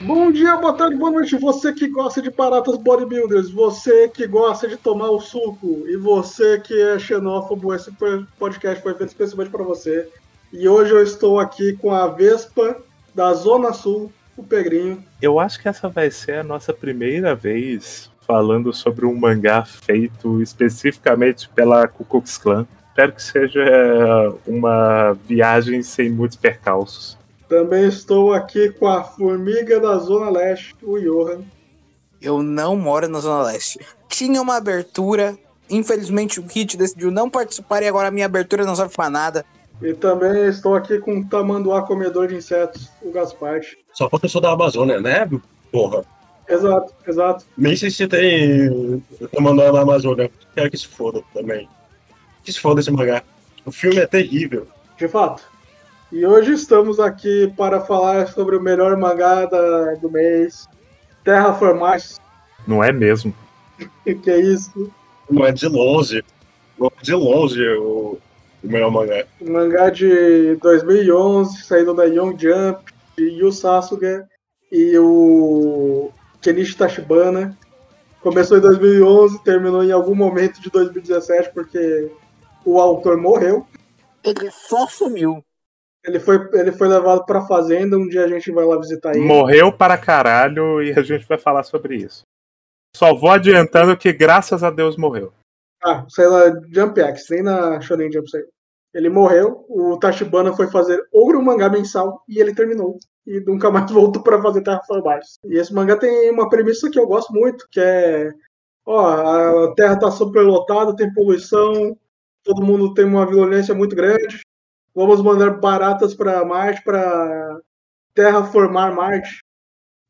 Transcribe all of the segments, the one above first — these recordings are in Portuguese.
Bom dia, boa tarde, boa noite. Você que gosta de baratas bodybuilders, você que gosta de tomar o suco e você que é xenófobo, esse podcast foi feito especialmente para você. E hoje eu estou aqui com a Vespa da Zona Sul, o Pegrinho. Eu acho que essa vai ser a nossa primeira vez falando sobre um mangá feito especificamente pela Ku Klux Klan. Espero que seja uma viagem sem muitos percalços. Também estou aqui com a formiga da Zona Leste, o Johan. Eu não moro na Zona Leste. Tinha uma abertura, infelizmente o Kit decidiu não participar e agora a minha abertura não serve pra nada. E também estou aqui com o tamanduá comedor de insetos, o Gaspar. Só porque eu sou da Amazônia, né, porra? Exato, exato. Nem sei se tem tamanduá na Amazônia. Quero que se foda também. Que se foda esse mangá. O filme é terrível. De fato. E hoje estamos aqui para falar sobre o melhor mangá da, do mês, Terra Formais. Não é mesmo? que é isso? Não é de longe. Não é de longe o, o melhor mangá. Mangá de 2011, saindo da Young Jump, de Yu Sasuke e o Kenichi Tachibana. Começou em 2011, terminou em algum momento de 2017, porque o autor morreu. Ele só sumiu. Ele foi, ele foi levado pra fazenda, um dia a gente vai lá visitar ele. Morreu para caralho e a gente vai falar sobre isso. Só vou adiantando que graças a Deus morreu. Ah, sei lá, Jump X, nem na Shonen Jump sei. Ele morreu, o Tachibana foi fazer outro mangá mensal e ele terminou. E nunca mais voltou para fazer Terraformars. E esse mangá tem uma premissa que eu gosto muito, que é... Ó, a Terra tá superlotada, tem poluição, todo mundo tem uma violência muito grande, vamos mandar baratas para Marte, para terraformar Marte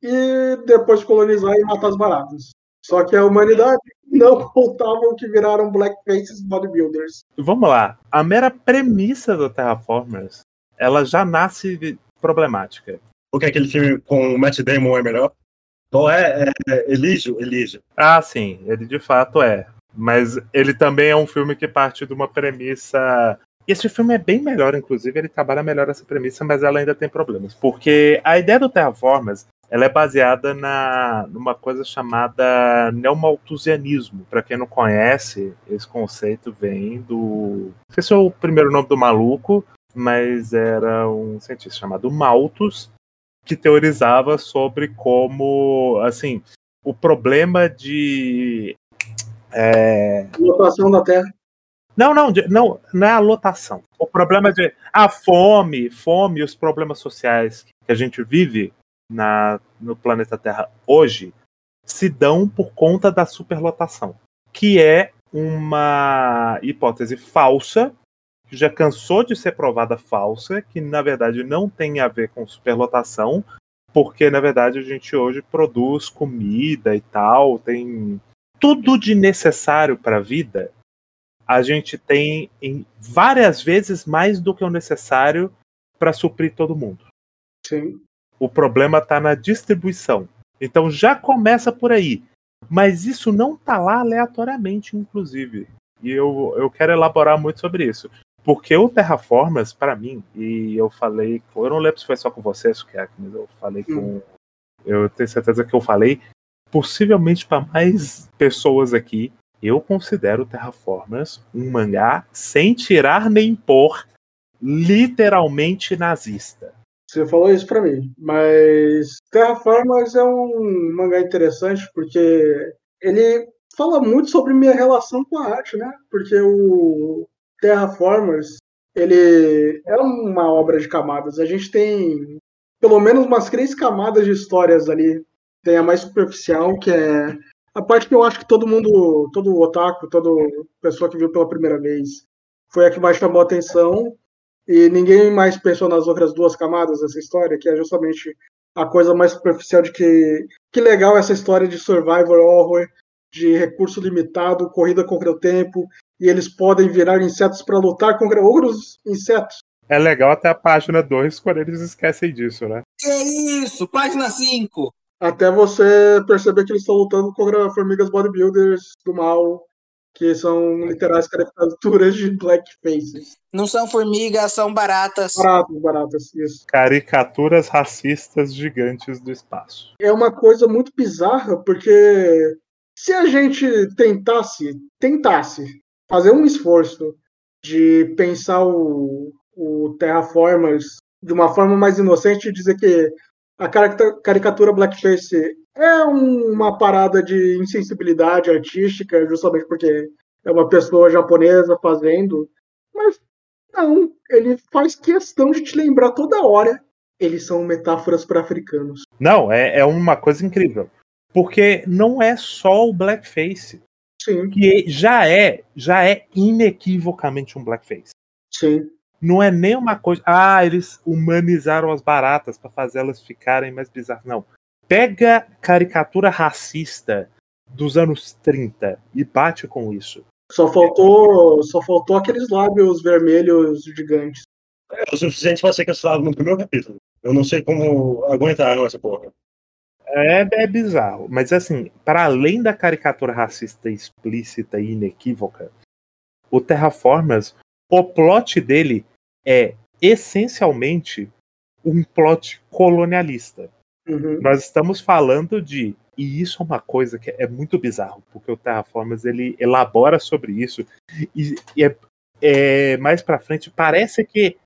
e depois colonizar e matar as baratas. Só que a humanidade não contavam que viraram blackfaces bodybuilders. Vamos lá. A mera premissa do Terraformers, ela já nasce problemática. O que é aquele filme com o Matt Damon é melhor? Não é, é, é Elígio? Elígio. Ah, sim. Ele de fato é. Mas ele também é um filme que parte de uma premissa e esse filme é bem melhor, inclusive, ele trabalha melhor essa premissa, mas ela ainda tem problemas. Porque a ideia do Terraformers ela é baseada na, numa coisa chamada neomalthusianismo. Para quem não conhece, esse conceito vem do. Não sei se é o primeiro nome do maluco, mas era um cientista chamado Malthus, que teorizava sobre como, assim, o problema de. É... Lotação da Terra. Não, não, não, não é a lotação. O problema de a fome, fome os problemas sociais que a gente vive na, no planeta Terra hoje se dão por conta da superlotação, que é uma hipótese falsa, que já cansou de ser provada falsa, que na verdade não tem a ver com superlotação, porque na verdade a gente hoje produz comida e tal, tem tudo de necessário para a vida a gente tem em várias vezes mais do que o necessário para suprir todo mundo. Sim. O problema está na distribuição. Então já começa por aí. Mas isso não está lá aleatoriamente, inclusive. E eu, eu quero elaborar muito sobre isso. Porque o Terraformers, para mim, e eu falei, eu não lembro se foi só com você, Sukiak, mas eu falei com. Hum. Eu tenho certeza que eu falei, possivelmente para mais pessoas aqui, eu considero Terraformers um mangá sem tirar nem pôr, literalmente nazista. Você falou isso para mim, mas Terraformers é um mangá interessante porque ele fala muito sobre minha relação com a arte, né? Porque o Terraformers ele é uma obra de camadas. A gente tem pelo menos umas três camadas de histórias ali. Tem a mais superficial, que é a parte que eu acho que todo mundo, todo otaku, toda pessoa que viu pela primeira vez, foi a que mais chamou a atenção. E ninguém mais pensou nas outras duas camadas dessa história, que é justamente a coisa mais superficial de que que legal essa história de survival horror, de recurso limitado, corrida contra o tempo, e eles podem virar insetos para lutar contra outros insetos. É legal até a página 2 quando eles esquecem disso, né? Que isso? Página 5! Até você perceber que eles estão lutando contra formigas bodybuilders do mal, que são literais caricaturas de blackface. Não são formigas, são baratas. Baratas, baratas, isso. Caricaturas racistas gigantes do espaço. É uma coisa muito bizarra, porque se a gente tentasse, tentasse fazer um esforço de pensar o, o Terraformers de uma forma mais inocente e dizer que a caricatura blackface é uma parada de insensibilidade artística, justamente porque é uma pessoa japonesa fazendo, mas não, ele faz questão de te lembrar toda hora. Eles são metáforas para africanos. Não, é, é uma coisa incrível. Porque não é só o blackface. Sim. Que já é, já é inequivocamente um blackface. Sim. Não é nem uma coisa. Ah, eles humanizaram as baratas para fazê-las ficarem mais bizarras. Não. Pega caricatura racista dos anos 30 e bate com isso. Só faltou, só faltou aqueles lábios vermelhos gigantes. É o suficiente para ser cancelado no primeiro capítulo. Eu não sei como aguentaram essa porra. É, é bizarro. Mas assim, para além da caricatura racista explícita e inequívoca, o Terraformers o plot dele é essencialmente um plot colonialista. Uhum. Nós estamos falando de e isso é uma coisa que é muito bizarro, porque o Terraformers ele elabora sobre isso e, e é, é, mais para frente parece que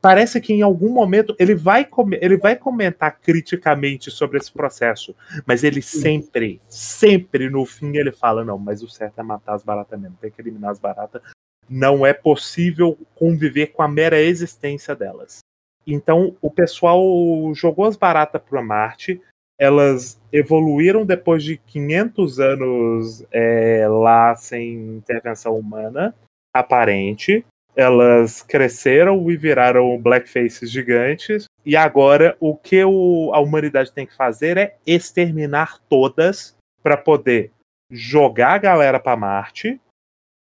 parece que em algum momento ele vai ele vai comentar criticamente sobre esse processo, mas ele sempre, sempre no fim ele fala não, mas o certo é matar as baratas mesmo, tem que eliminar as baratas, não é possível conviver com a mera existência delas. Então o pessoal jogou as baratas para Marte, elas evoluíram depois de 500 anos é, lá sem intervenção humana aparente. Elas cresceram e viraram blackfaces gigantes. E agora o que o, a humanidade tem que fazer é exterminar todas para poder jogar a galera para Marte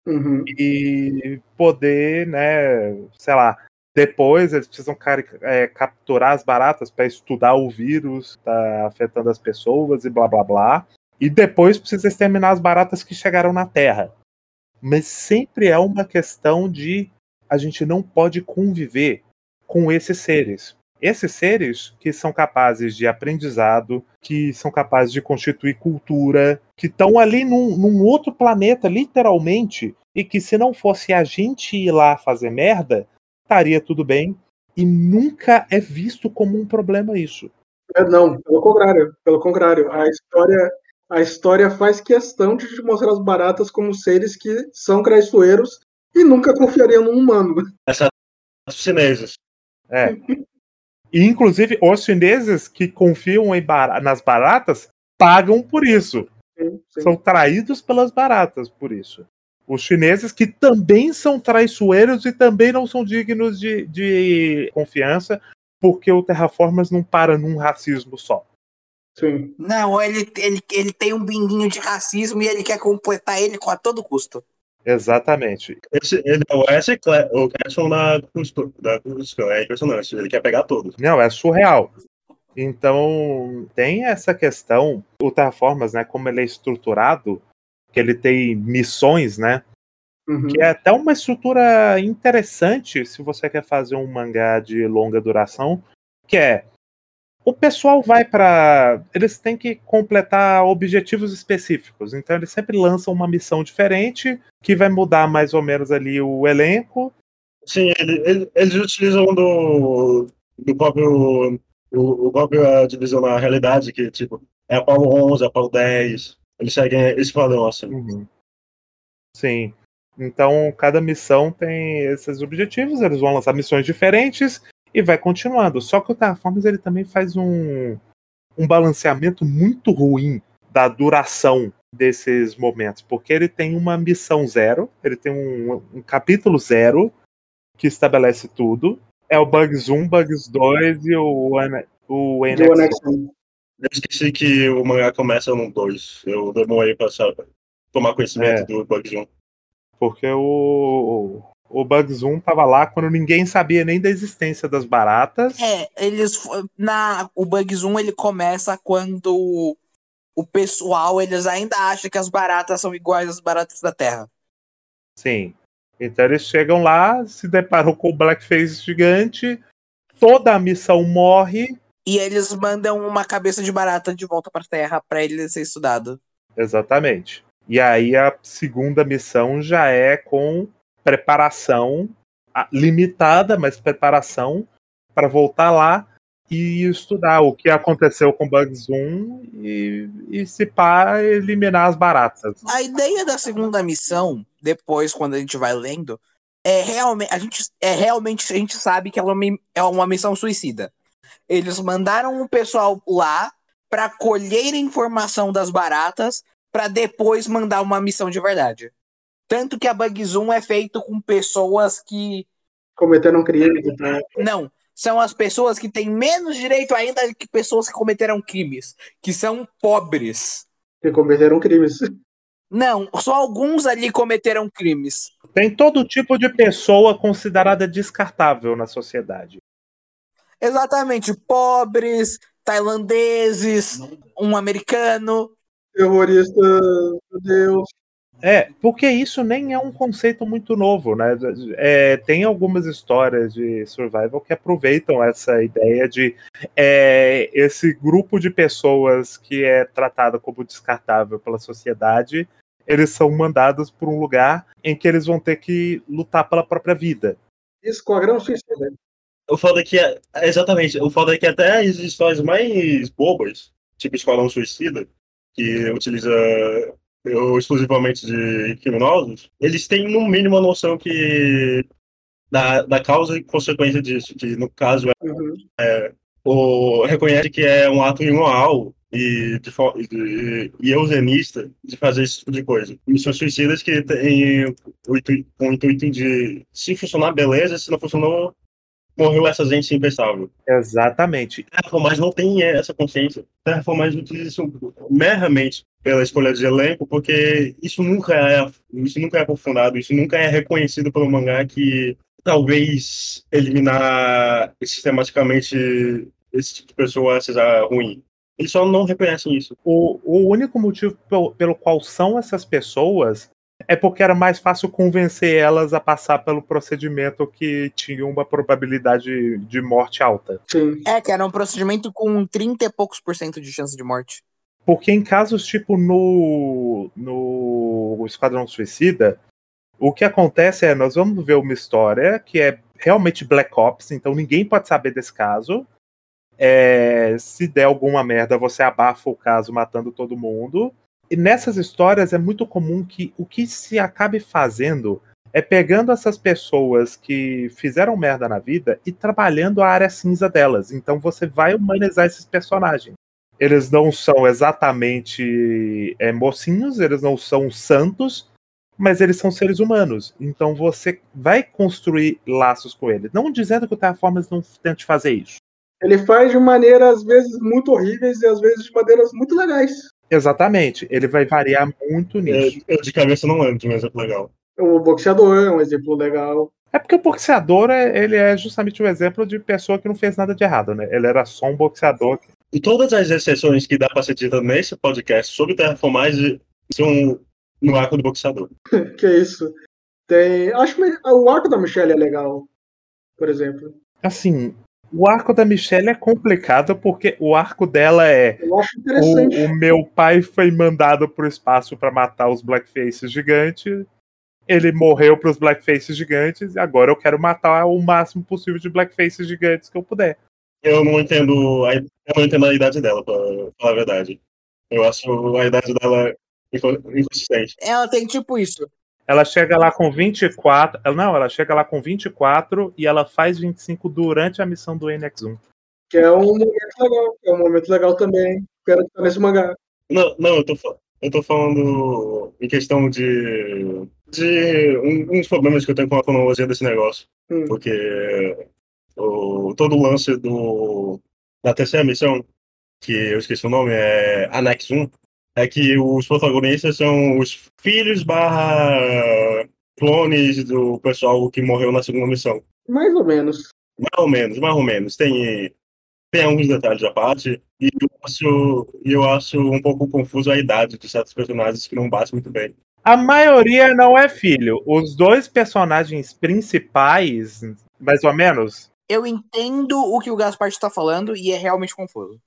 Uhum. e poder, né, sei lá, depois eles precisam é, capturar as baratas para estudar o vírus que tá afetando as pessoas e blá blá blá. E depois precisa exterminar as baratas que chegaram na Terra. Mas sempre é uma questão de a gente não pode conviver com esses seres. Esses seres que são capazes de aprendizado, que são capazes de constituir cultura, que estão ali num, num outro planeta, literalmente, e que se não fosse a gente ir lá fazer merda, estaria tudo bem. E nunca é visto como um problema isso. É, não, pelo contrário. Pelo contrário, a história, a história faz questão de te mostrar as baratas como seres que são traiçoeiros e nunca confiariam num humano. Essa os chineses. É. E, inclusive, os chineses que confiam bar nas baratas pagam por isso. Sim, sim. São traídos pelas baratas por isso. Os chineses que também são traiçoeiros e também não são dignos de, de confiança, porque o Terraformers não para num racismo só. Sim. Não, ele, ele, ele tem um binguinho de racismo e ele quer completar ele com a todo custo. Exatamente. Esse, ele é o S. Cle- o da Cusco. É impressionante. Ele quer pegar todos. Não, é surreal. Então, tem essa questão, o Terraformers, né, como ele é estruturado, que ele tem missões, né, Uhum. que é até uma estrutura interessante se você quer fazer um mangá de longa duração, que é o pessoal vai para eles têm que completar objetivos específicos, então eles sempre lançam uma missão diferente que vai mudar mais ou menos ali o elenco. Sim, ele- ele- eles utilizam do, do próprio. O, o próprio a divisão na realidade, que tipo, é Apolo 11, Apolo 10. Eles seguem esse padrão assim. Sim. Então, cada missão tem esses objetivos, eles vão lançar missões diferentes e vai continuando. Só que o Terraformers ele também faz um, um balanceamento muito ruim da duração desses momentos, porque ele tem uma missão zero, ele tem um, um capítulo zero que estabelece tudo. É o Bugs 1, Bugs 2 e o, o Do NX1. Eu esqueci que o mangá começa no 2. Eu demorei pra saber, tomar conhecimento É. do Bugs 1. Porque o, O Bugs 1 tava lá quando ninguém sabia nem da existência das baratas. É, eles. Na, o Bugs 1 ele começa quando o pessoal eles ainda acham que as baratas são iguais às baratas da Terra. Sim. Então eles chegam lá, se deparam com o Blackface gigante, toda a missão morre. E eles mandam uma cabeça de barata de volta pra Terra pra ele ser estudado. Exatamente. E aí a segunda missão já é com preparação limitada, mas preparação para voltar lá e estudar o que aconteceu com Bugs 1 e, e se pá, eliminar as baratas. A ideia da segunda missão, depois, quando a gente vai lendo, é realmente. A gente, é realmente a gente sabe que ela é uma, é uma missão suicida. Eles mandaram o pessoal lá pra colher informação das baratas pra depois mandar uma missão de verdade. Tanto que a Bug Zoom é feito com pessoas que. Cometeram crime e tal. Não, são as pessoas que têm menos direito ainda que pessoas que cometeram crimes, que são pobres. Que cometeram crimes. Não, só alguns ali cometeram crimes. Tem todo tipo de pessoa considerada descartável na sociedade. Exatamente, pobres, tailandeses, um americano. Terrorista, meu Deus. É, porque isso nem é um conceito muito novo, né? É, tem algumas histórias de survival que aproveitam essa ideia de é, esse grupo de pessoas que é tratado como descartável pela sociedade, eles são mandados para um lugar em que eles vão ter que lutar pela própria vida. Esquadrão Suicida. O foda é que, é- exatamente, o foda é que até as histórias mais bobas, tipo Esquadrão Suicida, que utiliza eu, exclusivamente de criminosos, eles têm no mínimo a noção que da, da causa e consequência disso, que no caso Uhum. é o reconhece que é um ato imoral e, de, fo- e, eugenista de fazer esse tipo de coisa. Missões suicidas que têm o intuito de se funcionar, beleza, se não funcionou, morreu essa gente impensável. Exatamente. Terraformais não tem essa consciência. Terraformais utiliza isso meramente pela escolha de elenco, porque isso nunca é isso nunca é aprofundado, isso nunca é reconhecido pelo mangá que talvez eliminar sistematicamente esse tipo de pessoa seja ruim. Eles só não reconhecem isso. O, o único motivo pelo, pelo qual são essas pessoas é porque era mais fácil convencer elas a passar pelo procedimento que tinha uma probabilidade de morte alta. Sim. É, que era um procedimento com 30 e poucos por cento de chance de morte. Porque em casos tipo no, no Esquadrão Suicida, o que acontece é, nós vamos ver uma história que é realmente Black Ops, então ninguém pode saber desse caso. É, se der alguma merda, você abafa o caso matando todo mundo. E nessas histórias é muito comum que o que se acabe fazendo é pegando essas pessoas que fizeram merda na vida e trabalhando a área cinza delas. Então você vai humanizar esses personagens. Eles não são exatamente é, mocinhos, eles não são santos, mas eles são seres humanos. Então você vai construir laços com eles. Não dizendo que o Terraformers não tente fazer isso. Ele faz de maneiras, às vezes, muito horríveis e às vezes de maneiras muito legais. Exatamente. Ele vai variar muito nisso. Eu, eu de cabeça não lembro de um exemplo legal. O boxeador é um exemplo legal. É porque o boxeador, é- ele é justamente um exemplo de pessoa que não fez nada de errado, né? Ele era só um boxeador. E todas as exceções que dá pra ser dita nesse podcast sobre terraformais são no arco do boxeador. Que é isso. Tem. Acho que o arco da Michelle é legal, por exemplo. Assim, o arco da Michelle é complicado porque o arco dela é Eu acho interessante. o, o meu pai foi mandado pro espaço pra matar os blackfaces gigantes. Ele morreu pros blackfaces gigantes e agora eu quero matar o máximo possível de blackfaces gigantes que eu puder. Eu não entendo a, eu não entendo a idade dela, pra falar a verdade. Eu acho a idade dela inco- inconsistente. Ela tem tipo isso. Ela chega lá com 24. ela- Não, ela chega lá com 24 e ela faz 25 durante a missão do NX1. Que é um momento legal. É um momento legal também. Quero estar nesse mangá. Não, não, eu tô, eu tô falando em questão de, de um, uns problemas que eu tenho com a cronologia desse negócio. Hum. Porque o, todo o lance do, da terceira missão, que eu esqueci o nome, é Annex 1, é que os protagonistas são os filhos barra clones do pessoal que morreu na segunda missão. Mais ou menos. Mais ou menos, mais ou menos. Tem, tem alguns detalhes à parte. E eu acho, eu acho um pouco confuso a idade de certos personagens que não bate muito bem. A maioria não é filho. Os dois personagens principais, mais ou menos. Eu entendo o que o Gaspar está falando e é realmente confuso.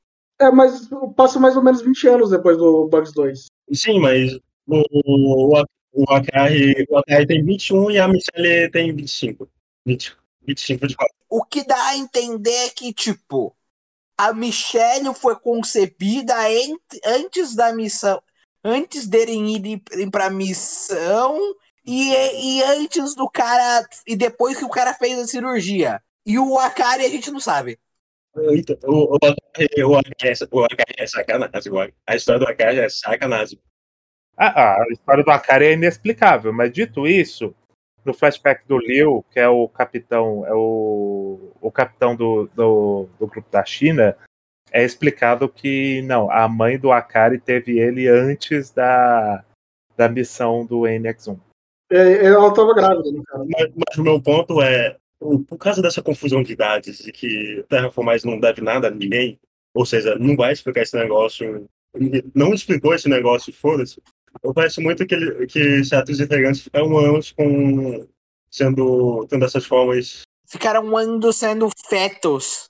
É, mas passa mais ou menos 20 anos depois do Bugs 2. Sim, mas o, o, o Akari, o Akari tem 21 e a Michelle tem 25. 20, 25 de fato. O que dá a entender é que, tipo, a Michelle foi concebida antes da missão, antes dele ir ir pra missão e, e antes do cara, e depois que o cara fez a cirurgia. E o Akari a gente não sabe. Então, O, o, Akari, o, Akari, é- o Akari é sacanagem. o A história do Akari é sacanagem. A, a história do Akari é inexplicável, mas dito isso, no flashback do Liu, que é o capitão, é o, o capitão do, do, do grupo da China, é explicado que não, a mãe do Akari teve ele antes da, da missão do NX1. É, ela tava grávida, né, cara? Mas, mas o meu ponto é, por causa dessa confusão de idades e que Terraformais não deve nada a ninguém, ou seja, não vai explicar esse negócio, não explicou esse negócio, foda-se, eu parece muito que, ele, que certos integrantes ficaram anos com, sendo, tendo essas formas, Ficaram ando sendo fetos.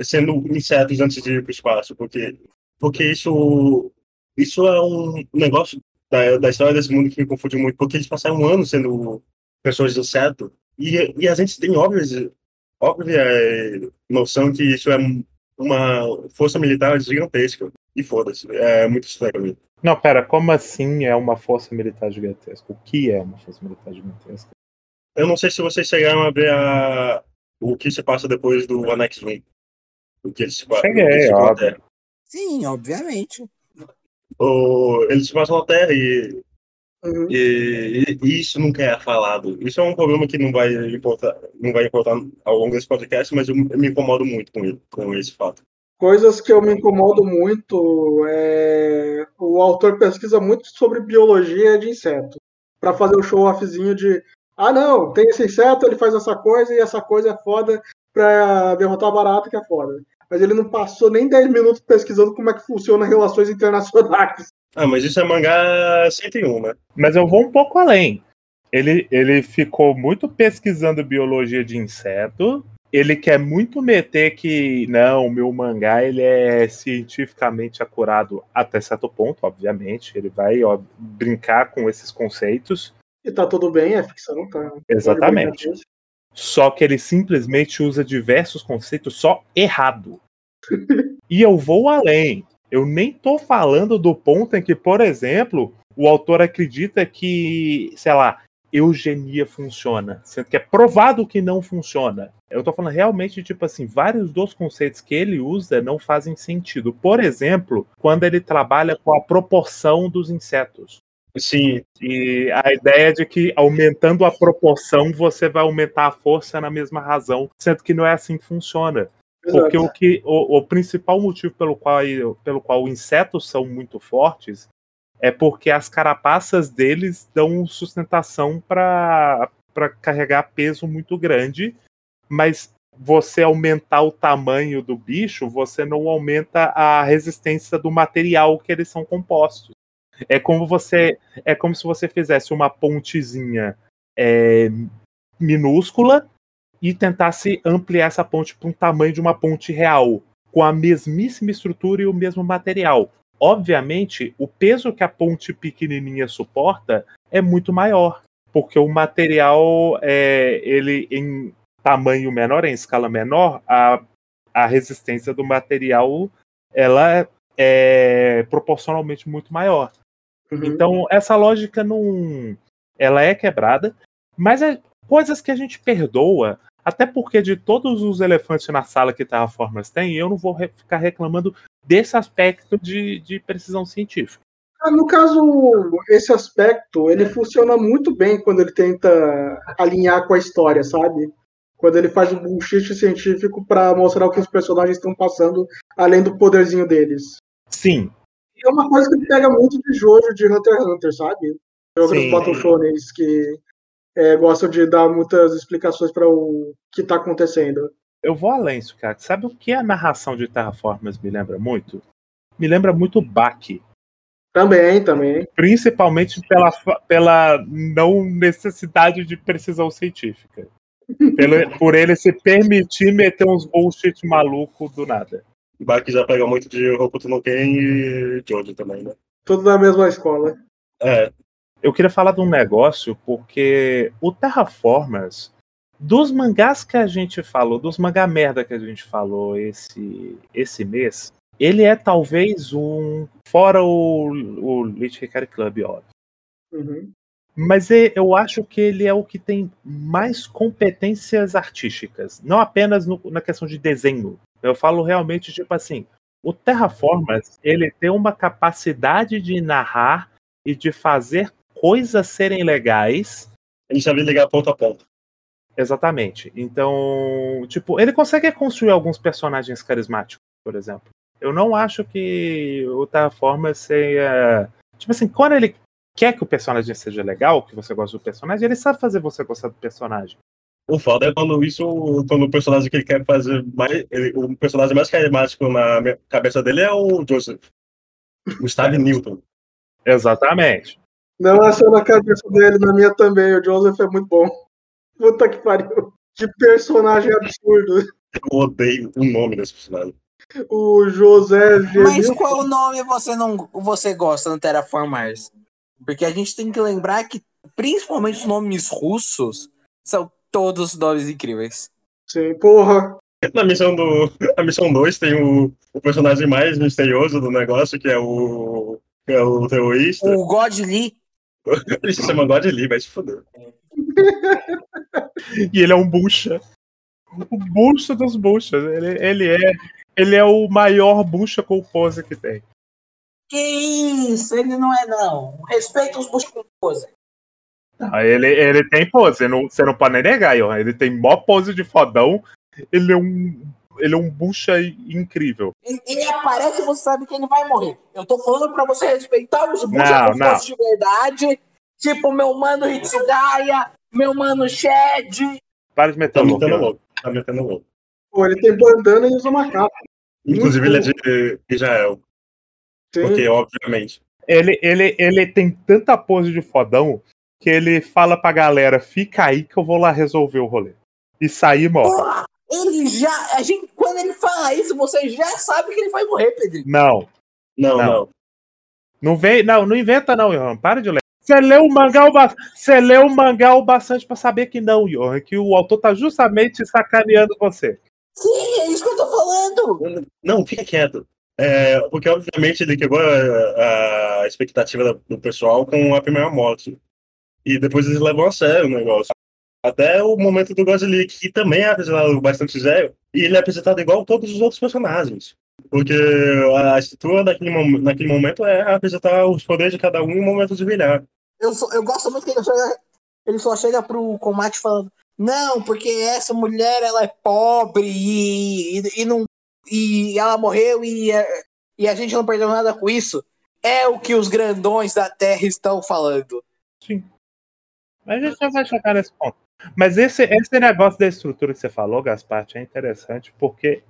sendo insetos antes de ir para o espaço, porque, porque isso, isso é um negócio da, da história desse mundo que me confunde muito, porque eles passaram anos sendo pessoas de inseto, e, e a gente tem óbvias, óbvia eh, noção que isso é uma força militar gigantesca, e foda-se, é muito estranho. Não, pera, como assim é uma força militar gigantesca? O que é uma força militar gigantesca? Eu não sei se vocês chegaram a ver a, o que se passa depois do Annex 1. O que eles se pa- Cheguei, óbvio. Terra. Sim, obviamente. O- eles se passam na Terra e Uhum. E, e isso nunca é falado. Isso é um problema que não vai importar, não vai importar ao longo desse podcast, mas eu, eu me incomodo muito com, ele, com esse fato. Coisas que eu me incomodo muito é. O autor pesquisa muito sobre biologia de inseto. Pra fazer o show-offzinho de. Ah, não, tem esse inseto, ele faz essa coisa e essa coisa é foda pra derrotar a barata que é foda. Mas ele não passou nem 10 minutos pesquisando como é que funciona relações internacionais. Ah, mas isso é mangá 101, né? Mas eu vou um pouco além. Ele, ele ficou muito pesquisando biologia de inseto. Ele quer muito meter que não, o meu mangá ele é cientificamente acurado até certo ponto, obviamente. Ele vai ó, brincar com esses conceitos. E tá tudo bem, é ficção, tá? Exatamente. Só que ele simplesmente usa diversos conceitos só errado. E eu vou além. Eu nem tô falando do ponto em que, por exemplo, o autor acredita que, sei lá, eugenia funciona, sendo que é provado que não funciona. Eu tô falando realmente, tipo assim, vários dos conceitos que ele usa não fazem sentido. Por exemplo, quando ele trabalha com a proporção dos insetos. Sim, E a ideia de que aumentando a proporção você vai aumentar a força na mesma razão, sendo que não é assim que funciona. Porque Exato. o, que, o, o principal motivo pelo qual, pelo qual insetos são muito fortes é porque as carapaças deles dão sustentação para carregar peso muito grande, mas você aumentar o tamanho do bicho, você não aumenta a resistência do material que eles são compostos. É como você é como se você fizesse uma pontezinha é, minúscula e tentasse ampliar essa ponte para um tamanho de uma ponte real, com a mesmíssima estrutura e o mesmo material. Obviamente, o peso que a ponte pequenininha suporta é muito maior, porque o material, é, ele em tamanho menor, em escala menor, a, a resistência do material ela é proporcionalmente muito maior. Uhum. Então, essa lógica não. Ela é quebrada, mas é coisas que a gente perdoa, até porque de todos os elefantes na sala que Terraformers tem, eu não vou re- ficar reclamando desse aspecto de, de precisão científica. Ah, No caso, esse aspecto, ele funciona muito bem quando ele tenta alinhar com a história, sabe? Quando ele faz um bullshit científico pra mostrar o que os personagens estão passando, além do poderzinho deles. Sim, É uma coisa que pega muito de jogo de Hunter x Hunter, sabe? Jogos. Battle Shonens que é, gostam de dar muitas explicações para o que está acontecendo. Eu vou além, cara. Sabe o que a narração de Terraformers me lembra muito? Me lembra muito Bach. Também, também. Principalmente pela, pela não necessidade de precisão científica. Pelo, por ele se permitir meter uns bullshit maluco do nada. Bach já pega muito de Hokuto no Ken e Jojo também, né? Tudo da mesma escola. É. Eu queria falar de um negócio, porque o Terraformers, dos mangás que a gente falou, dos mangá merda que a gente falou esse, esse mês, ele é talvez um. Fora o, o Lich Hikari Club, óbvio. Uhum. Mas é- eu acho que ele é o que tem mais competências artísticas. Não apenas no- na questão de desenho. Eu falo realmente, tipo assim, o Terraformers, ele tem uma capacidade de narrar e de fazer coisas serem legais. Ele sabe ligar ponto a ponto. Exatamente. Então, tipo, ele consegue construir alguns personagens carismáticos, por exemplo. Eu não acho que o Terraformers seja. Tipo assim, quando ele quer que o personagem seja legal, que você gosta do personagem, ele sabe fazer você gostar do personagem. O foda é quando isso, quando o personagem que ele quer fazer mais. ele- o personagem mais carismático na cabeça dele é o Joseph. Gustavo Newton. Exatamente. Não é só na cabeça dele, na minha também. O Joseph é muito bom. Puta que pariu. Que personagem absurdo. Eu odeio o nome desse personagem. O José Mas Genil. qual nome você não você gosta no Terraform Mars? Porque a gente tem que lembrar que principalmente os nomes russos são todos nomes incríveis. Sim, porra. Na missão do. A missão 2 tem o, o personagem mais misterioso do negócio, que é o. Que é o terrorista. O God Lee, Ele se chama God Lee, vai se foder. E ele é um bucha. O bucha dos buchas. Ele, ele é. Ele é o maior bucha com pose que tem. que isso? Ele não é não. Respeita os buscos Ah, ele, ele tem pose, não- você não pode nem negar, Johan. Ele tem mó pose de fodão. Ele é um. Ele é um bucha incrível. Ele, ele aparece e você sabe que ele vai morrer. Eu tô falando pra você respeitar os não. de verdade. Tipo meu mano Hitsugaya, meu mano Shed. Para de meter Tá louco. louco. Tá metendo louco. Pô, ele tem bandana e usa uma capa. Inclusive, ele é de Israel. Sim. Porque, obviamente. Ele, ele, ele tem tanta pose de fodão que ele fala pra galera: fica aí que eu vou lá resolver o rolê. E sair morre. Ele já. A gente, quando ele fala isso, você já sabe que ele vai morrer, Pedrinho. Não. Não, Não. não. Não vem, não, não inventa não, Johan. Para de ler. Você leu o mangá o, ba... Você leu o mangá o bastante pra saber que não, Johan, que o autor tá justamente sacaneando você. Sim, é isso que eu tô falando. Não, fica quieto. É, porque, obviamente, ele quebrou a, a expectativa do pessoal com a primeira morte. E depois eles levam a sério o negócio. Até o momento do Gosling, que também é apresentado bastante sério, e ele é apresentado igual todos os outros personagens. Porque a estrutura daquele, mom- naquele momento é apresentar os poderes de cada um em um momento de brilhar. Eu, sou- eu gosto muito que ele chega, ele só chega pro combate falando: Não, porque essa mulher ela é pobre e, e, e não, e ela morreu e, é- e a gente não perdeu nada com isso. É o que os grandões da Terra estão falando. Sim. Mas a gente já vai chegar nesse ponto. Mas esse, esse negócio da estrutura que você falou, Gaspar, é interessante porque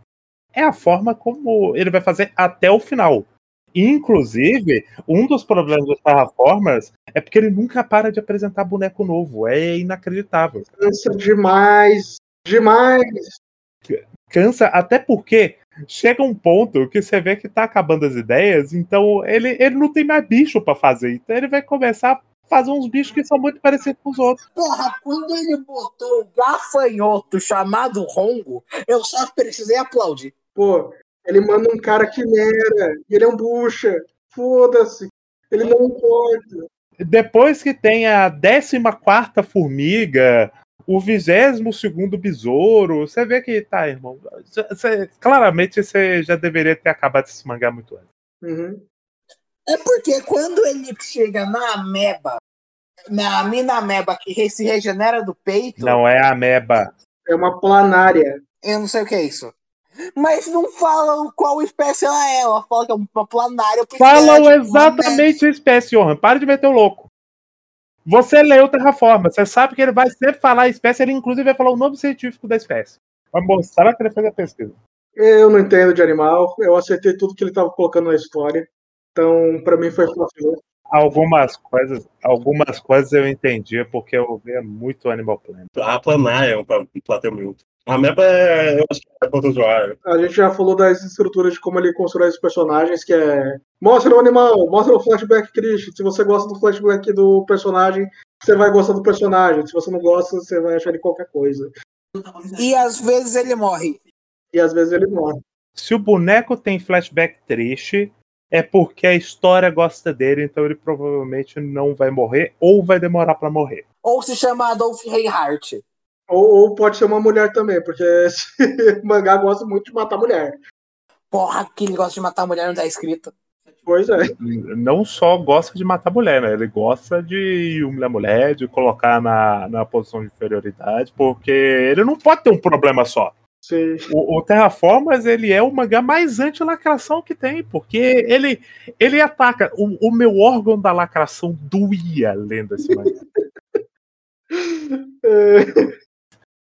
é a forma como ele vai fazer até o final. Inclusive, um dos problemas dos Terraformers é porque ele nunca para de apresentar boneco novo. É inacreditável. Cansa demais. Demais. Cansa, até porque chega um ponto que você vê que tá acabando as ideias, então ele, ele não tem mais bicho pra fazer. Então ele vai começar a fazer uns bichos que são muito parecidos com os outros. Porra, quando ele botou o gafanhoto chamado Rongo, eu só precisei aplaudir. Pô, ele manda um cara quimera. E ele é um bucha. Foda-se. Ele não importa. Depois que tem a 14 formiga, o 22 besouro, você vê que tá, irmão. Você- claramente você já deveria ter acabado esse mangá muito antes. Uhum. É porque quando ele chega na ameba, na mina ameba que se regenera do peito, Não é a ameba. É uma planária. eu não sei o que é isso. Mas não falam qual espécie ela é, ela fala que é uma planária. é Falam tipo uma exatamente a espécie, Johan. Para de meter o louco. Você leu Terraforma, você sabe que ele vai sempre falar a espécie, ele inclusive vai falar o nome científico da espécie. Vai mostrar que ele fez a pesquisa. Eu não entendo de animal, eu aceitei tudo que ele estava colocando na história. Então, para mim foi fácil. Algumas coisas, algumas coisas eu entendi porque eu via muito Animal Planet. A planar é um plateau muito. A mapa é, eu acho que é contra o usuário. A gente já falou das estruturas de como ele constrói os personagens, que é mostra o animal, mostra o flashback Christian. Se você gosta do flashback do personagem, você vai gostar do personagem. Se você não gosta, você vai achar ele qualquer coisa. E às vezes ele morre. E às vezes ele morre. Se o boneco tem flashback triste, é porque a história gosta dele, então ele provavelmente não vai morrer ou vai demorar para morrer. Ou se chama Adolf Reinhardt. Ou, ou, pode ser uma mulher também, porque esse mangá gosta muito de matar mulher. Porra, que ele gosta de matar mulher não tá escrito. Pois é. Não só gosta de matar mulher, né? Ele gosta de humilhar mulher, de colocar na, na posição de inferioridade, porque ele não pode ter um problema só. Sim. O, o Terraformers, ele é o mangá mais anti-lacração que tem, porque ele, ele ataca. O, o meu órgão da lacração doía lendo esse mangá. É.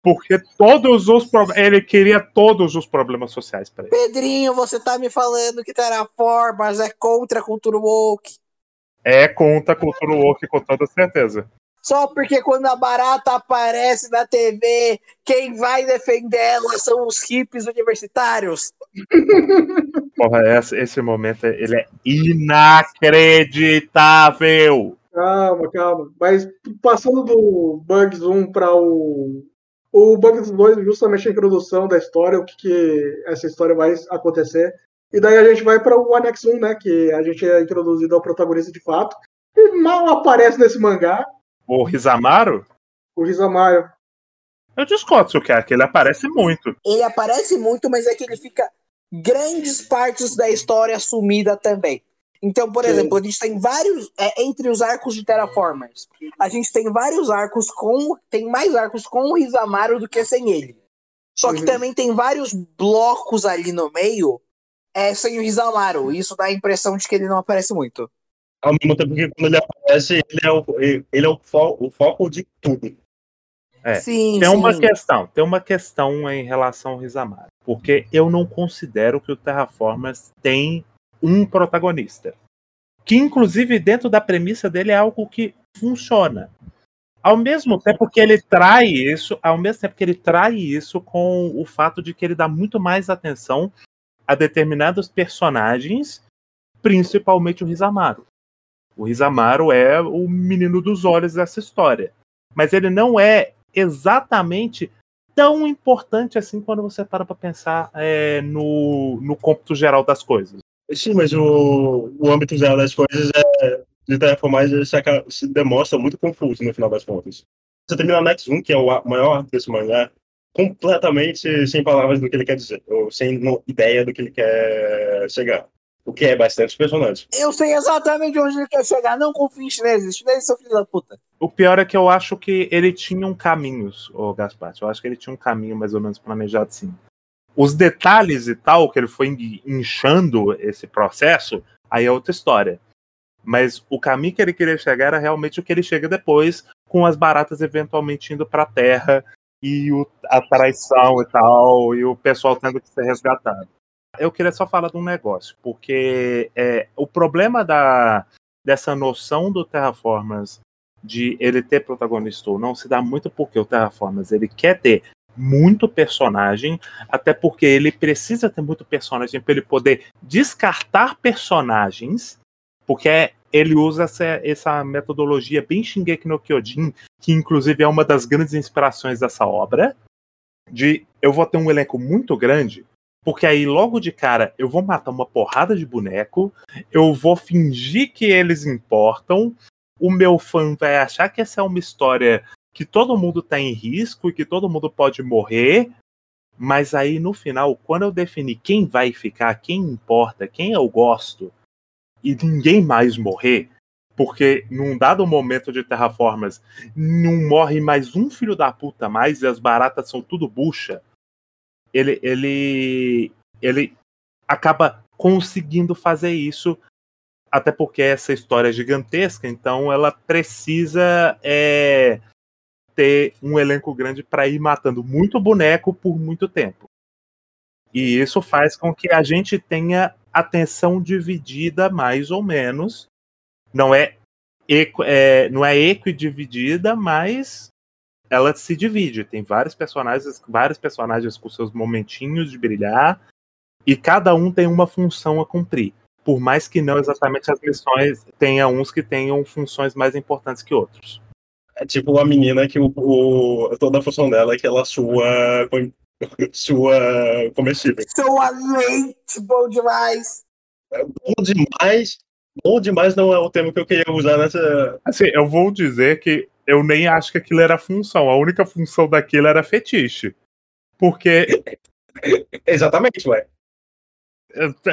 Porque todos os ele queria todos os problemas sociais para ele. Pedrinho, você tá me falando que Terraformers é contra a cultura woke. É contra a cultura woke, com toda certeza. Só porque quando a barata aparece na TV, quem vai defender ela são os hippies universitários. Porra, esse, esse momento ele é inacreditável. Calma, calma. Mas passando do Bugs 1 para o. O Bugs 2, justamente a introdução da história, o que, que essa história vai acontecer. E daí a gente vai para o Annex 1, né? Que a gente é introduzido ao protagonista de fato. E mal aparece nesse mangá. O Rizamaro? O Rizamaro. Eu discordo, que ele aparece muito. Ele aparece muito, mas é que ele fica grandes partes da história sumida também. Então, por Sim. exemplo, a gente tem vários. É, entre os arcos de Terraformers, a gente tem vários arcos com. Tem mais arcos com o Rizamaro do que sem ele. Só que uhum. também tem vários blocos ali no meio é, sem o Rizamaro. Isso dá a impressão de que ele não aparece muito ao mesmo tempo que quando ele aparece, ele é o, ele é o, fo o foco de tudo. É, sim, tem sim. uma questão, tem uma questão em relação ao Rizamar, porque eu não considero que o Terraformers tem um protagonista, que inclusive dentro da premissa dele é algo que funciona. Ao mesmo tempo que ele trai isso, ao mesmo tempo que ele trai isso com o fato de que ele dá muito mais atenção a determinados personagens, principalmente o Rizamaro. O Rizamaro é o menino dos olhos dessa história. Mas ele não é exatamente tão importante assim quando você para para pensar é, no, no cômputo geral das coisas. Sim, mas o, o âmbito geral das coisas é, de Terraformais se, se demonstra muito confuso no final das contas. Você termina o Nex 1, que é o maior desse mangá, completamente sem palavras do que ele quer dizer, ou sem ideia do que ele quer chegar. O que é bastante impressionante. Eu sei exatamente onde ele quer chegar. Não confio em chineses. Chineses são filhos da puta. O pior é que eu acho que ele tinha um caminho, o Gaspar. Eu acho que ele tinha um caminho mais ou menos planejado sim. Os detalhes e tal, que ele foi inchando esse processo, aí é outra história. Mas o caminho que ele queria chegar era realmente o que ele chega depois, com as baratas eventualmente indo para a Terra e o, a traição e tal, e o pessoal tendo que ser resgatado. Eu queria só falar de um negócio, porque é, o problema da, dessa noção do Terraformers de ele ter protagonista ou não se dá muito porque o Terraformers ele quer ter muito personagem, até porque ele precisa ter muito personagem para ele poder descartar personagens, porque ele usa essa, essa metodologia bem Shingeki no Kyojin, que inclusive é uma das grandes inspirações dessa obra, de eu vou ter um elenco muito grande, porque aí, logo de cara, eu vou matar uma porrada de boneco, eu vou fingir que eles importam, o meu fã vai achar que essa é uma história que todo mundo tá em risco e que todo mundo pode morrer. Mas aí, no final, quando eu definir quem vai ficar, quem importa, quem eu gosto, e ninguém mais morrer, porque num dado momento de terraformas não morre mais um filho da puta mais e as baratas são tudo bucha ele, ele, ele acaba conseguindo fazer isso até porque essa história é gigantesca, então ela precisa é, ter um elenco grande para ir matando muito boneco por muito tempo. E isso faz com que a gente tenha atenção dividida mais ou menos. Não é, é, não é equidividida, mas ela se divide. Tem vários personagens, vários personagens com seus momentinhos de brilhar, e cada um tem uma função a cumprir. Por mais que não exatamente as missões tenha uns que tenham funções mais importantes que outros. É tipo uma menina que o, o toda a função dela é que ela sua sua comestível. Sua leite, bom demais. É bom demais. Bom demais não é o termo que eu queria usar nessa. Assim, eu vou dizer que eu nem acho que aquilo era função. A única função daquilo era fetiche. Porque. Exatamente, ué.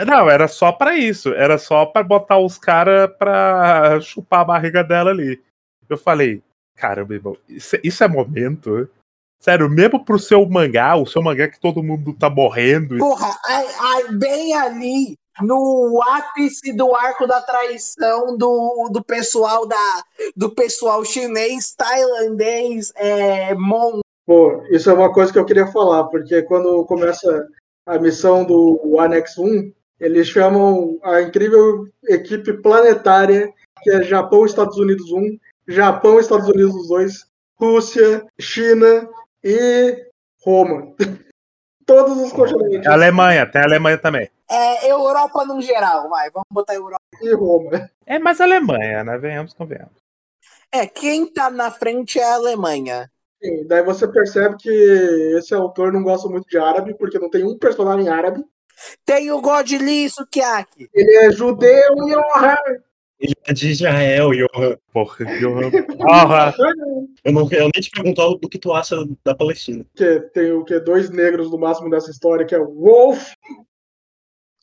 Não, era só para isso. Era só para botar os caras pra chupar a barriga dela ali. Eu falei, caramba, irmão, isso, isso é momento? Sério, mesmo pro seu mangá, o seu mangá que todo mundo tá morrendo. Porra, ai, ai, bem ali, no ápice do arco da traição do, do pessoal da do pessoal chinês, tailandês, é, Mon. Pô, isso é uma coisa que eu queria falar, porque quando começa a missão do Annex 1, eles chamam a incrível equipe planetária, que é Japão, Estados Unidos 1, Japão, Estados Unidos 2, Rússia, China e Roma. Todos os continentes. Alemanha, tem a Alemanha também. É, Europa no geral, vai, vamos botar Europa. E Roma. É mais Alemanha, né? Venhamos, convenhamos. É, quem tá na frente é a Alemanha. Sim, daí você percebe que esse autor não gosta muito de árabe, porque não tem um personagem árabe. Tem o Godly Sukiyaki. Ele é judeu e honra. Ele é de Israel, Johan. Porra, Johan. Porra. Eu, não, eu nem te perguntar do que tu acha da Palestina. Que tem o que? Dois negros no máximo dessa história, que é o Wolf.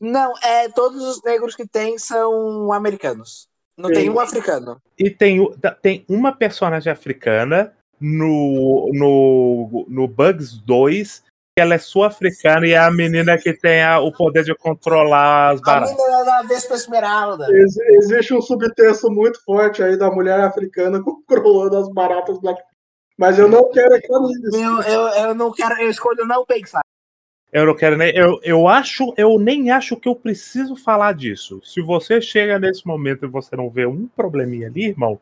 Não, é todos os negros que tem são americanos. Não Sim. tem um africano. E tem, da- tem uma personagem africana no, no, no Bugs 2, que ela é sul-africana e é a menina que tem a- o poder de controlar as A baratas. menina da Vespa Esmeralda. Ex- existe um subtexto muito forte aí da mulher africana controlando as baratas Black. Mas eu não quero entrar nisso. Eu, eu, eu não quero, eu escolho não pensar. Eu não quero nem. Eu, eu acho, eu nem acho que eu preciso falar disso. Se você chega nesse momento e você não vê um probleminha ali, irmão,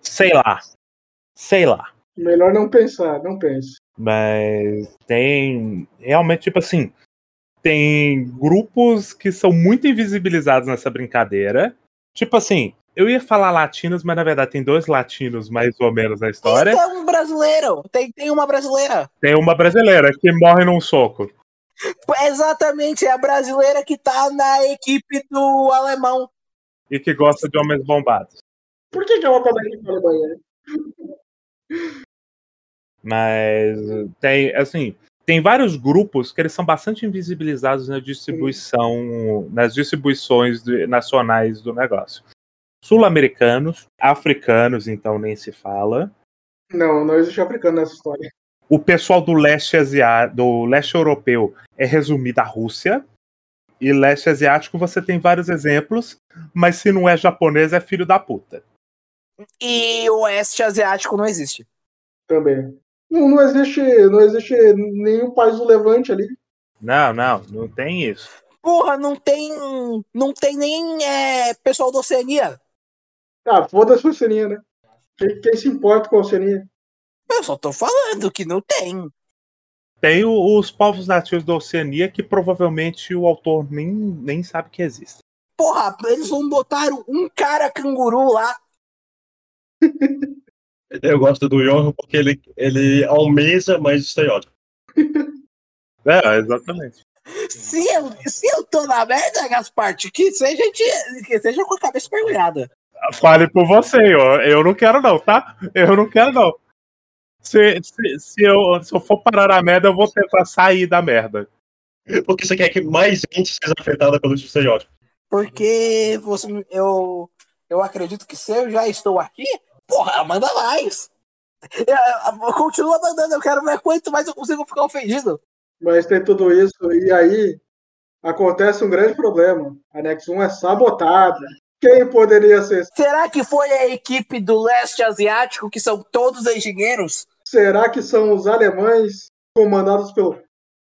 sei lá. Sei lá. Melhor não pensar, não pense. Mas tem realmente, tipo assim, tem grupos que são muito invisibilizados nessa brincadeira. Tipo assim, eu ia falar latinos, mas na verdade tem dois latinos mais ou menos na história. Tem um brasileiro. Tem, tem uma brasileira. Tem uma brasileira que morre num soco. Exatamente, é a brasileira que tá na equipe do alemão. E que gosta de homens bombados. Por que, que ela tá daqui pra Alemanha? Mas tem, assim, tem vários grupos que eles são bastante invisibilizados na distribuição, nas distribuições de- nacionais do negócio. Sul-americanos, africanos, então nem se fala. Não, não existe africano nessa história. O pessoal do leste asiático, do leste europeu é resumido à Rússia. E leste asiático você tem vários exemplos, mas se não é japonês é filho da puta. E o oeste asiático não existe. Também. Não, não existe, não existe nenhum país do Levante ali. Não, não, não tem isso. Porra, não tem. Não tem nem é, pessoal da Oceania. Ah, foda-se a Oceania, né? Quem, quem se importa com a Oceania? Eu só tô falando que não tem. Tem o- os povos nativos da Oceania que provavelmente o autor nem, nem sabe que existem. Porra, eles vão botar um cara canguru lá. Eu gosto do Johan porque ele, ele almeja mais estereótipo. É, exatamente. Se eu, se eu tô na merda, Gasparte, que seja, de- que seja com a cabeça mergulhada. Fale por você, eu, eu não quero não, tá? Eu não quero não. Se, se, se, eu, se eu for parar na merda, eu vou tentar sair da merda. Porque você quer que mais gente seja afetada pelo estereótipo. Porque você, eu, eu acredito que se eu já estou aqui, porra, manda mais. Eu- eu- Continua mandando, eu quero ver quanto mais eu consigo ficar ofendido. Mas tem tudo isso, e aí acontece um grande problema. A Nex 1 é sabotada. Quem poderia ser? Será que foi a equipe do leste asiático, que são todos engenheiros? Será que são os alemães comandados pelo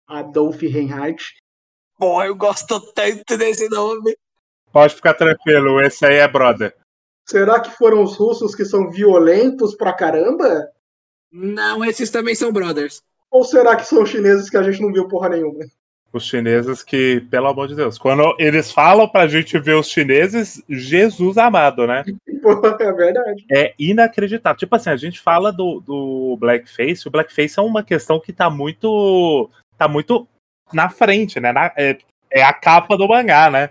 Adolf Reinhardt? Porra, eu gosto tanto desse nome. Pode ficar tranquilo, esse aí é brother. Será que foram os russos que são violentos pra caramba? Não, esses também são brothers. Ou será que são os chineses que a gente não viu porra nenhuma? Os chineses que, pelo amor de Deus, quando eles falam pra gente ver os chineses, Jesus amado, né? É verdade. É inacreditável. Tipo assim, a gente fala do, do blackface, o blackface é uma questão que tá muito. tá muito na frente, né? Na- é, é a capa do mangá, né?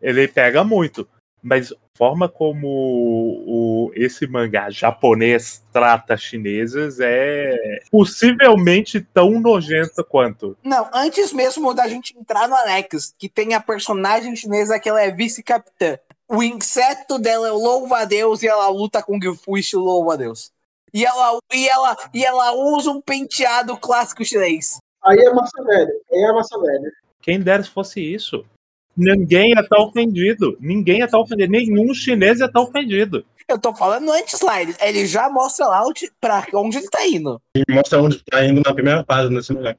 Ele pega muito. Mas a forma como o, esse mangá japonês trata chineses é possivelmente tão nojento quanto. Não, antes mesmo da gente entrar no Alex, que tem a personagem chinesa que ela é vice-capitã. O inseto dela é o louva-a-Deus e ela luta com o Fu estilo louva-a-Deus. E ela, e, ela, e ela usa um penteado clássico chinês. Aí é massa velha. Aí é massa velha. Quem dera se fosse isso. Ninguém ia estar ofendido. Ninguém ia estar ofendido. Nenhum chinês ia estar ofendido. Eu tô falando antes lá, ele, ele já mostra lá onde, pra onde ele tá indo. E mostra onde tá indo na primeira página desse lugar.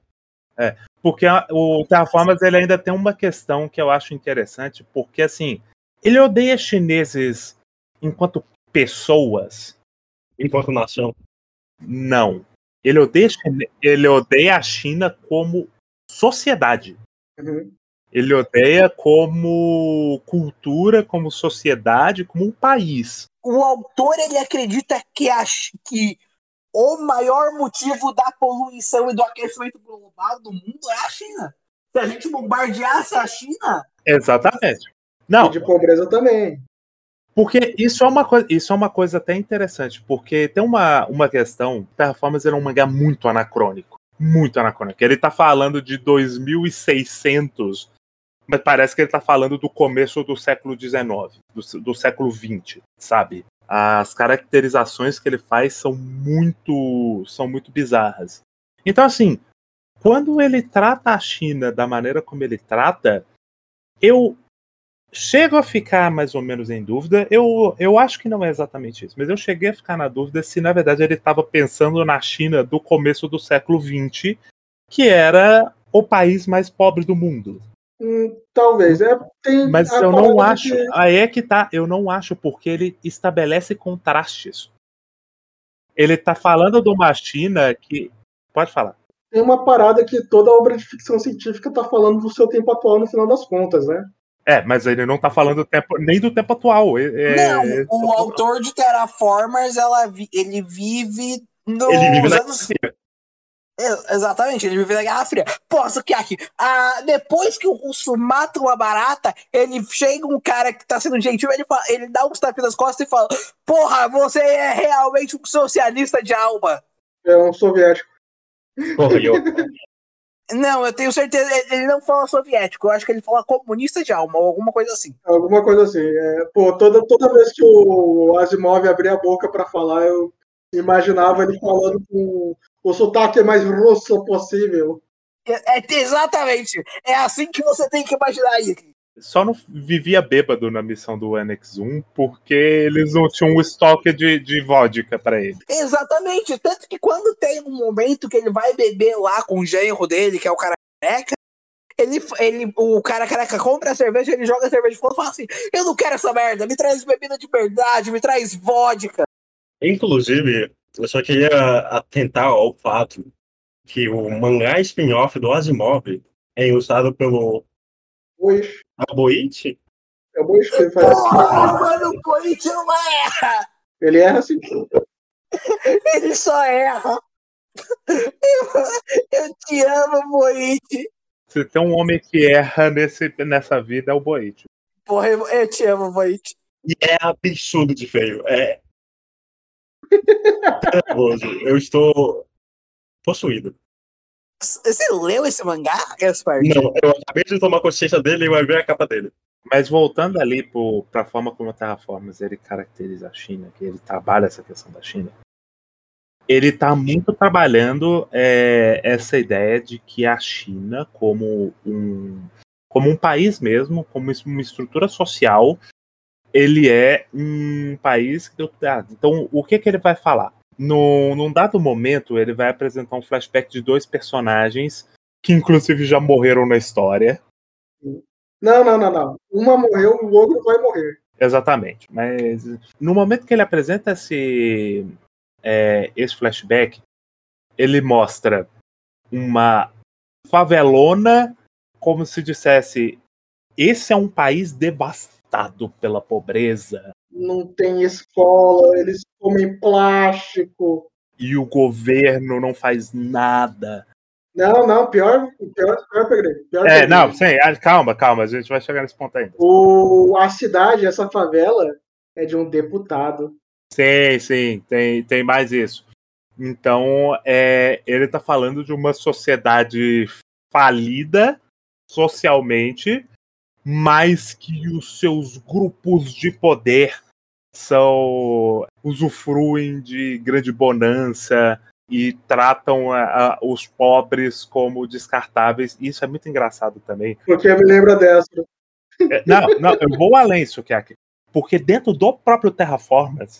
Porque a- o Terraformas ele ainda tem uma questão que eu acho interessante, porque assim, ele odeia chineses enquanto pessoas. Enquanto nação. Não. Ele odeia, ele odeia a China como sociedade. Uhum. Ele odeia como cultura, como sociedade, como um país. O autor ele acredita que, a, que o maior motivo da poluição e do aquecimento global do mundo é a China. Se a gente bombardeasse a China, Exatamente. Não, E de pobreza também. Porque isso é uma coisa, isso é uma coisa até interessante, porque tem uma, uma questão, Terraformers era um mangá muito anacrônico, muito anacrônico. Ele tá falando de 2600, mas parece que ele tá falando do começo do século XIX, do, do século XX, sabe? As caracterizações que ele faz são muito, são muito bizarras. Então assim, quando ele trata a China da maneira como ele trata, eu chego a ficar mais ou menos em dúvida. Eu, eu acho que não é exatamente isso, mas eu cheguei a ficar na dúvida se na verdade ele estava pensando na China do começo do século XX, que era o país mais pobre do mundo. Hum, talvez. É, tem Mas eu não acho. que- Aí é que tá. Eu não acho porque ele estabelece contrastes. Ele tá falando de uma China que. Pode falar. tem uma parada que toda obra de ficção científica tá falando do seu tempo atual no final das contas, né? É, mas ele não tá falando do tempo, nem do tempo atual. É- não, é- o autor de Terraformers ela, ele vive nos Ele vive na anos. É, Exatamente, ele vive na Guerra Fria. Posso que aqui, ah, depois que o russo mata uma barata, ele chega um cara que tá sendo gentil, ele, fala- ele dá uns tapinhas nas costas e fala: Porra, você é realmente um socialista de alma. É um soviético. Porra, eu, Não, eu tenho certeza, ele- não fala soviético, eu acho que ele fala comunista de alma, ou alguma coisa assim. Alguma coisa assim. É, pô, toda, toda vez que o Asimov abria a boca pra falar, eu imaginava ele falando com o sotaque mais russo possível. É, é- exatamente, é assim que você tem que imaginar aí. só não vivia bêbado na missão do Annex 1 porque eles não tinham um estoque de, de vodka pra ele. Exatamente. Tanto que quando tem um momento que ele vai beber lá com o genro dele, que é o cara careca, ele, ele, o cara careca compra a cerveja, ele joga a cerveja fora e fala assim: Eu não quero essa merda, me traz bebida de verdade, me traz vodka. Inclusive, eu só queria atentar ao fato que o mangá spin-off do Asimov é ilustrado pelo Boish. Aboichi. É o Boish que ele faz. Porra, mano, o Corinthians não erra! Ele erra assim. Ele só erra. Eu, eu te amo, Moite. Se tem um homem que erra nesse, nessa vida é o Boit. Porra, eu, eu te amo, Moite. E é absurdo de feio. É. Nervoso. Eu estou possuído. Você leu esse mangá, Gaspar? Não, eu acabei de tomar consciência dele e vai ver a capa dele. Mas voltando ali para a forma como o Terraformas ele caracteriza a China, que ele trabalha essa questão da China, ele está muito trabalhando é, essa ideia de que a China, como um, como um país mesmo, como uma estrutura social, ele é um país que deu. Então, o que, que ele vai falar? No, num dado momento, ele vai apresentar um flashback de dois personagens que, inclusive, já morreram na história. Não, não, não, não. Uma morreu, o outro vai morrer. Exatamente. Mas no momento que ele apresenta esse, é, esse flashback, ele mostra uma favelona como se dissesse: esse é um país devastado pela pobreza. Não tem escola, eles comem plástico. E o governo não faz nada. Não, não, pior, pior, pior peguei. Pior é, não, sim, ah, calma, calma, a gente vai chegar nesse ponto ainda. O, a cidade, essa favela, é de um deputado. Sim, sim, tem, tem mais isso. Então, é, ele está falando de uma sociedade falida socialmente, mas que os seus grupos de poder são usufruem de grande bonança e tratam a, a, os pobres como descartáveis. Isso é muito engraçado também. Porque me lembra dessa. É, não, não, eu vou além, Sukiaki. Porque dentro do próprio Terraformas,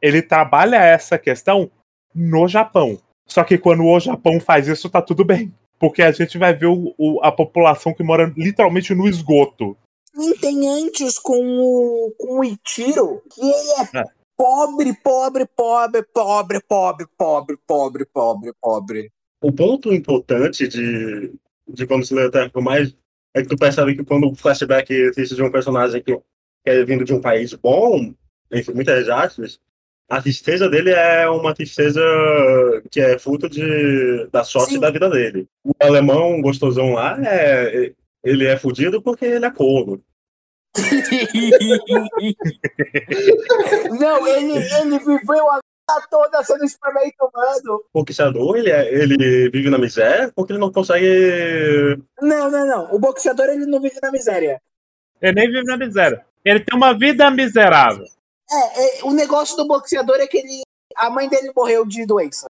ele trabalha essa questão no Japão. Só que quando o Japão faz isso, tá tudo bem. Porque a gente vai ver o, o, a população que mora literalmente no esgoto. E tem antes com o, com o Itiro, que ele é, é pobre, pobre, pobre, pobre, pobre, pobre, pobre, pobre, pobre. O ponto importante de, de quando se lê o mais é que tu percebe que quando o flashback existe de um personagem que é vindo de um país bom, entre muitas aspas, a tristeza dele é uma tristeza que é fruto de, da sorte Sim. da vida dele. O alemão gostosão lá, é, ele é fudido porque ele é corno. Não, ele, ele viveu a vida toda sendo experimento humano. O boxeador, ele, é, ele vive na miséria porque ele não consegue. Não, não, não. O boxeador, ele não vive na miséria. Ele nem vive na miséria. Ele tem uma vida miserável. É, é, o negócio do boxeador é que ele, a mãe dele morreu de doença.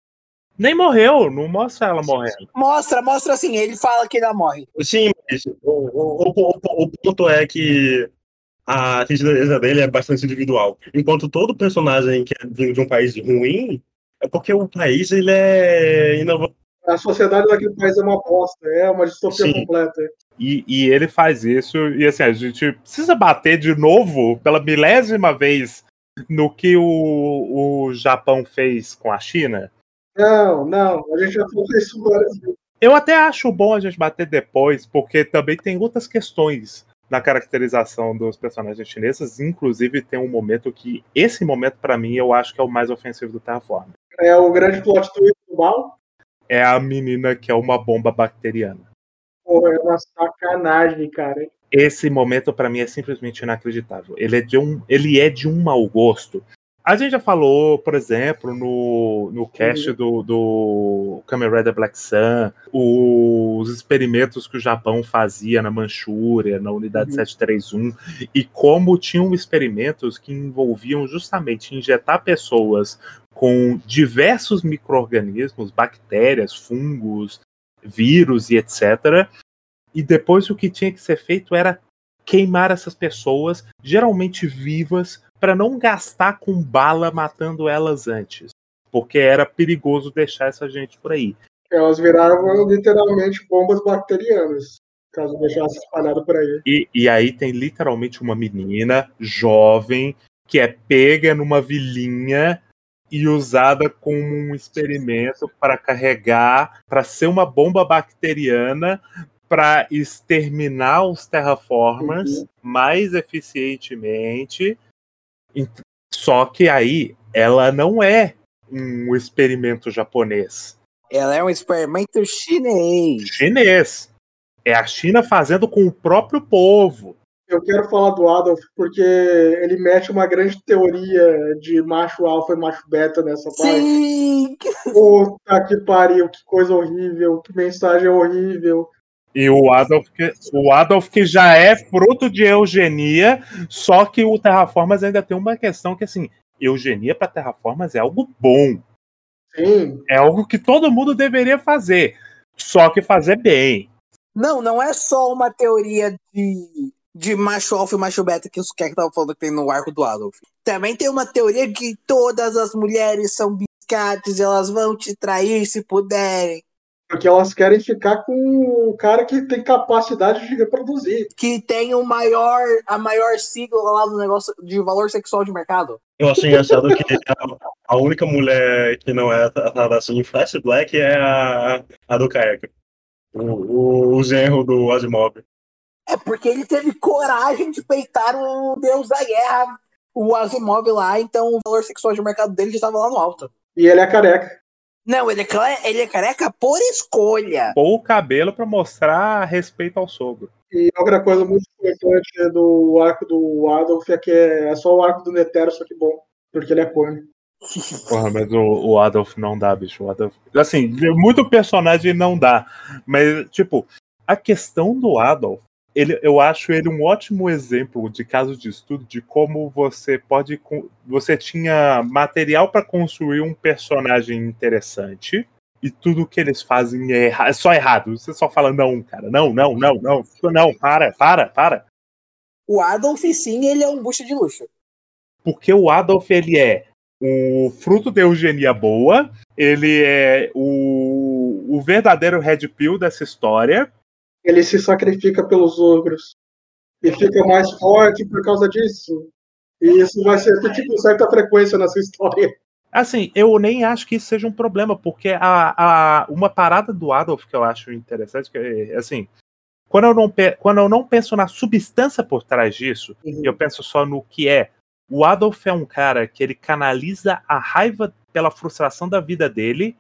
Nem morreu, não mostra ela morrendo. Mostra, mostra assim, ele fala que ela morre. Sim, mas o, o, o, o ponto é que a tristeza dele é bastante individual. Enquanto todo personagem que é vindo de um país ruim, é porque o país ele é inovador. A sociedade daquele país é uma bosta, é uma distopia Sim. completa. E, e, ele faz isso, e assim, a gente precisa bater de novo, pela milésima vez, no que o, o Japão fez com a China. Não, não, a gente já falou isso várias vezes. Eu até acho bom a gente bater depois, porque também tem outras questões na caracterização dos personagens chineses. Inclusive, tem um momento que, esse momento, para mim, eu acho que é o mais ofensivo do Terraform. É o grande plot twist do mal? É a menina que é uma bomba bacteriana. Pô, é uma sacanagem, cara. Esse momento para mim é simplesmente inacreditável. Ele é de um, ele é de um mau gosto. A gente já falou, por exemplo, no, no cast uhum. do, do Kamen Rider Black Sun, os experimentos que o Japão fazia na Manchúria, na unidade uhum. 731, e como tinham experimentos que envolviam justamente injetar pessoas com diversos micro-organismos, bactérias, fungos, vírus e etc. E depois o que tinha que ser feito era queimar essas pessoas, geralmente vivas, para não gastar com bala matando elas antes, porque era perigoso deixar essa gente por aí. Elas viravam literalmente bombas bacterianas, caso deixasse espalhado por aí. E, e aí tem literalmente uma menina jovem que é pega numa vilinha e usada como um experimento para carregar, para ser uma bomba bacteriana para exterminar os terraformers uhum. mais eficientemente. Só que aí ela não é um experimento japonês. Ela é um experimento chinês. Chinês. É a China fazendo com o próprio povo. Eu quero falar do Adolf porque ele mete uma grande teoria de macho alfa e macho beta nessa Sim. parte. Puta que pariu, que coisa horrível, que mensagem horrível. E o Adolf, que, o Adolf que já é fruto de eugenia, só que o Terraformas ainda tem uma questão que assim, eugenia para Terraformas é algo bom. Sim. É algo que todo mundo deveria fazer, só que fazer bem. Não, não é só uma teoria de de macho alfa e macho beta que o Skek tava falando que tem no arco do Adolf. Também tem uma teoria que todas as mulheres são biscates, elas vão te trair se puderem. Porque elas querem ficar com o cara que tem capacidade de reproduzir. Que tem o maior, a maior sigla lá do negócio de valor sexual de mercado. Eu acho engraçado que a, a única mulher que não é tratada assim em Flash Black é a, a do Kaeka. O, o, o genro do Asimov. É porque ele teve coragem de peitar o deus da guerra, o Asimov lá, então o valor sexual de mercado dele já estava lá no alto. E ele é careca. Não, ele é, ele é careca por escolha. Ou o cabelo pra mostrar respeito ao sogro. E outra coisa muito importante do arco do Adolf é que é só o arco do Netero, só que bom. Porque ele é corno. Porra, mas o, o Adolf não dá, bicho. O Adolf... Assim, muito personagem não dá. Mas, tipo, a questão do Adolf, ele, eu acho ele um ótimo exemplo de caso de estudo de como você pode. Você tinha material para construir um personagem interessante. E tudo que eles fazem é, erra- é só errado. Você só fala, não, cara, não, não, não, não, não, para, para, para. O Adolf, sim, ele é um bucha de luxo. porque o Adolf ele é o fruto da eugenia boa, ele é o, o verdadeiro red pill dessa história. Ele se sacrifica pelos ogros. E fica mais forte por causa disso. E isso vai ser tipo com certa frequência nessa história. Assim, eu nem acho que isso seja um problema, porque a, a, uma parada do Adolf que eu acho interessante, que é, assim, quando eu, não, quando eu não penso na substância por trás disso, eu penso só no que é. O Adolf é um cara que ele canaliza a raiva pela frustração da vida dele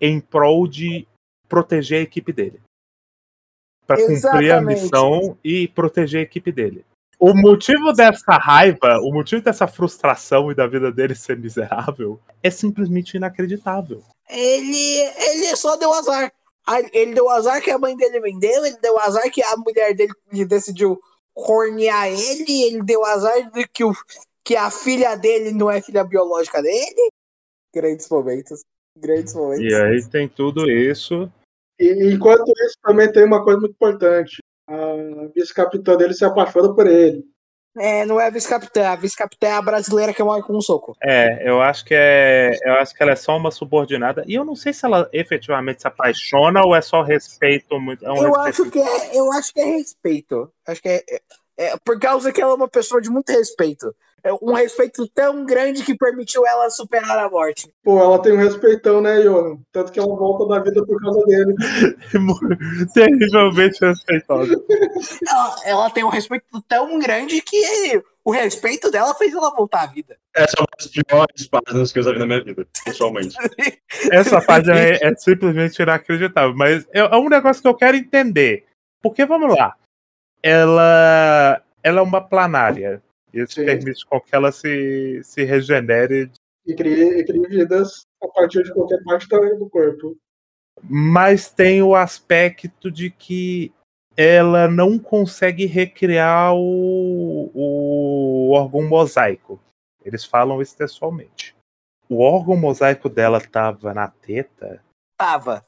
em prol de proteger a equipe dele. Pra cumprir a missão e proteger a equipe dele. O motivo dessa raiva, o motivo dessa frustração e da vida dele ser miserável é simplesmente inacreditável. Ele, ele só deu azar. Ele deu azar que a mãe dele vendeu, ele deu azar que a mulher dele decidiu cornear ele, ele deu azar de que, o, que a filha dele não é filha biológica dele. Grandes momentos. Grandes momentos. E aí tem tudo isso. E enquanto isso, também tem uma coisa muito importante. A vice-capitã dele se apaixona por ele. É, não é a vice-capitã, a vice-capitã é a brasileira que morre com um soco. É, eu acho que é. Eu acho que ela é só uma subordinada. E eu não sei se ela efetivamente se apaixona ou é só respeito muito. É um Eu respeito acho que é, eu acho que é respeito. Acho que é, é- por causa que ela é uma pessoa de muito respeito. É um respeito tão grande que permitiu ela superar a morte. Pô, ela tem um respeitão, né, Johan? Tanto que ela volta da vida por causa dele. terrivelmente respeitosa. Ela, ela tem um respeito tão grande que o respeito dela fez ela voltar à vida. Essa é uma das piores páginas que eu já vi na minha vida, pessoalmente. Essa página é, é simplesmente inacreditável. Mas é, é um negócio que eu quero entender. Porque, vamos lá. Ela, ela é uma planária. Isso Sim. permite com que ela se, se regenere. E cria, e cria vidas a partir de qualquer parte do corpo. Mas tem o aspecto de que ela não consegue recriar o, o órgão mosaico. Eles falam isso textualmente. O órgão mosaico dela tava na teta. Tava.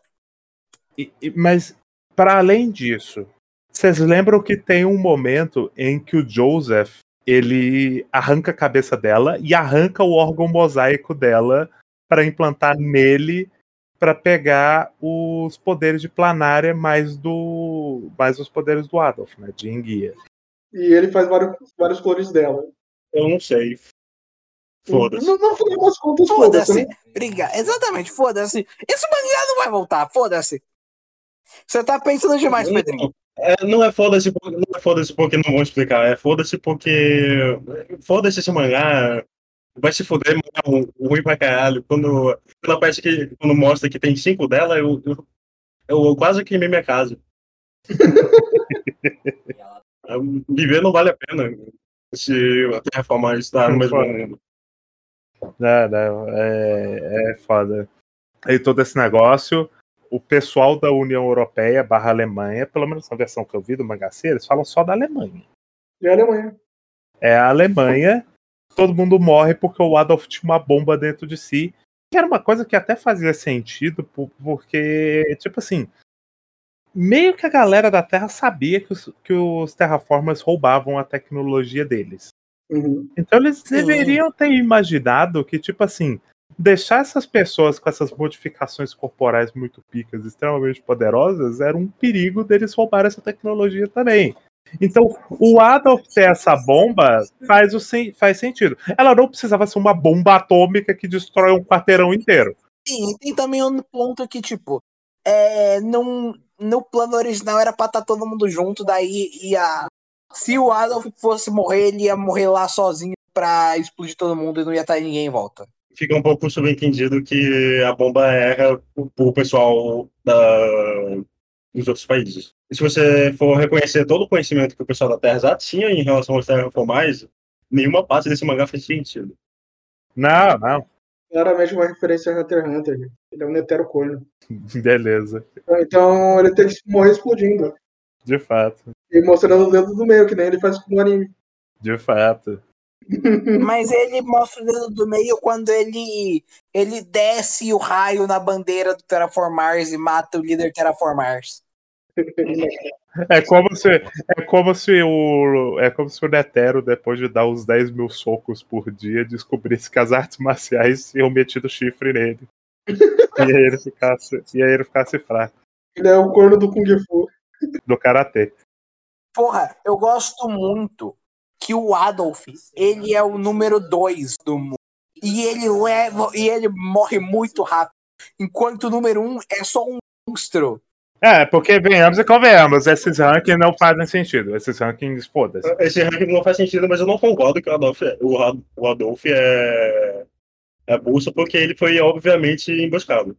E- e- mas, para além disso, vocês lembram que tem um momento em que o Joseph ele arranca a cabeça dela e arranca o órgão mosaico dela para implantar nele para pegar os poderes de planária mais do mais os poderes do Adolf, né, de enguia. E ele faz vários, vários clones dela. Eu não sei. Foda-se. No final das contas, foda-se. Foda-se. né? Briga. Exatamente, foda-se. Esse mangá não vai voltar, foda-se. Você tá pensando demais, Pedrinho. É, não é foda-se porque, não é foda-se porque não vão explicar, é foda-se porque. Foda-se esse mangá. Vai se fuder, mangá ruim pra caralho. Quando, quando aparece que. Quando mostra que tem cinco dela, eu, eu, eu quase queimei minha casa. Viver não vale a pena se a Terraforma está no mesmo mundo. Não, não, é, é foda. E todo esse negócio, o pessoal da União Europeia barra Alemanha, pelo menos na versão que eu vi do Mangaceiro, eles falam só da Alemanha. E a Alemanha. É a Alemanha, todo mundo morre porque o Adolf tinha uma bomba dentro de si. Que era uma coisa que até fazia sentido, por- porque, tipo assim, meio que a galera da Terra sabia que os, que os terraformers roubavam a tecnologia deles. Uhum. Então eles deveriam ter imaginado que, tipo assim, deixar essas pessoas com essas modificações corporais muito picas, extremamente poderosas, era um perigo deles roubar essa tecnologia também. Então, o Adolf ter essa bomba faz, o sen- faz sentido. Ela não precisava ser uma bomba atômica que destrói um quarteirão inteiro. Sim, tem também um ponto que, tipo, é, num, no plano original era pra estar todo mundo junto, daí ia. Se o Adolf fosse morrer, ele ia morrer lá sozinho pra explodir todo mundo e não ia estar ninguém em volta. Fica um pouco subentendido que a bomba erra o, pessoal da, dos outros países. E se você for reconhecer todo o conhecimento que o pessoal da Terra já tinha em relação aos terraformais, nenhuma parte desse mangá faz sentido. Não, não. Claramente uma referência a Hunter x Hunter. gente. Ele é um netero corno. Beleza. Então ele tem que morrer explodindo. De fato. E mostrando o dedo do meio, que nem ele faz com o anime. De fato. Mas ele mostra o dedo do meio quando ele ele desce o raio na bandeira do Terraformars e mata o líder Terraformars. É como se, é como se o. É como se o Netero, depois de dar uns 10 mil socos por dia, descobrisse que as artes marciais tinham metido chifre nele. e aí ele ficasse, e aí ele ficasse fraco. Ele é o corno do Kung Fu. Do karatê. Porra, eu gosto muito que o Adolf, ele é o número 2 do mundo. E ele leva e ele morre muito rápido. Enquanto o número 1 um é só um monstro. É, porque venhamos e convenhamos, esses rankings não fazem sentido. Esses rankings, foda-se. Esse ranking não faz sentido, mas eu não concordo que o Adolf, é- o, Ad- o Adolf é, é bolsa porque ele foi, obviamente, emboscado.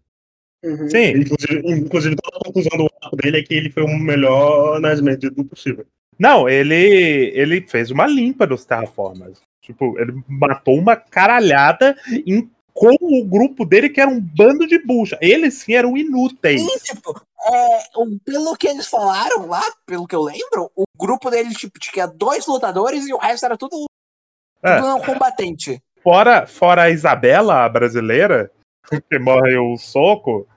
Uhum. Sim, Inclusive, inclusive, toda a conclusão do arco dele é que ele foi o melhor nas medidas do possível. Não, ele, ele fez uma limpa dos terraformers. Tipo, ele matou uma caralhada em, com o grupo dele, que era um bando de bucha. Eles sim eram inúteis. E, tipo, é, pelo que eles falaram lá, pelo que eu lembro, o grupo deles, tipo, tinha dois lutadores e o resto era tudo, É. tudo não combatente. Fora, fora a Isabela, a brasileira, que morre o soco,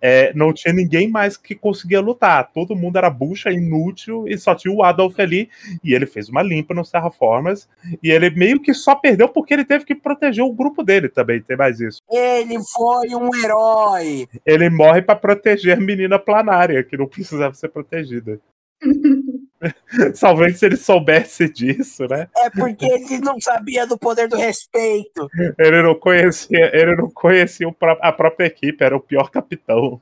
é, não tinha ninguém mais que conseguia lutar. Todo mundo era bucha, inútil, e só tinha o Adolf ali. E ele fez uma limpa nos Terraformers. E ele meio que só perdeu porque ele teve que proteger o grupo dele também. Tem mais isso. Ele foi um herói. Ele morre pra proteger a menina planária, que não precisava ser protegida. Talvez se ele soubesse disso, né? É porque ele não sabia do poder do respeito. Ele não conhecia, ele não conhecia a própria equipe, era o pior capitão.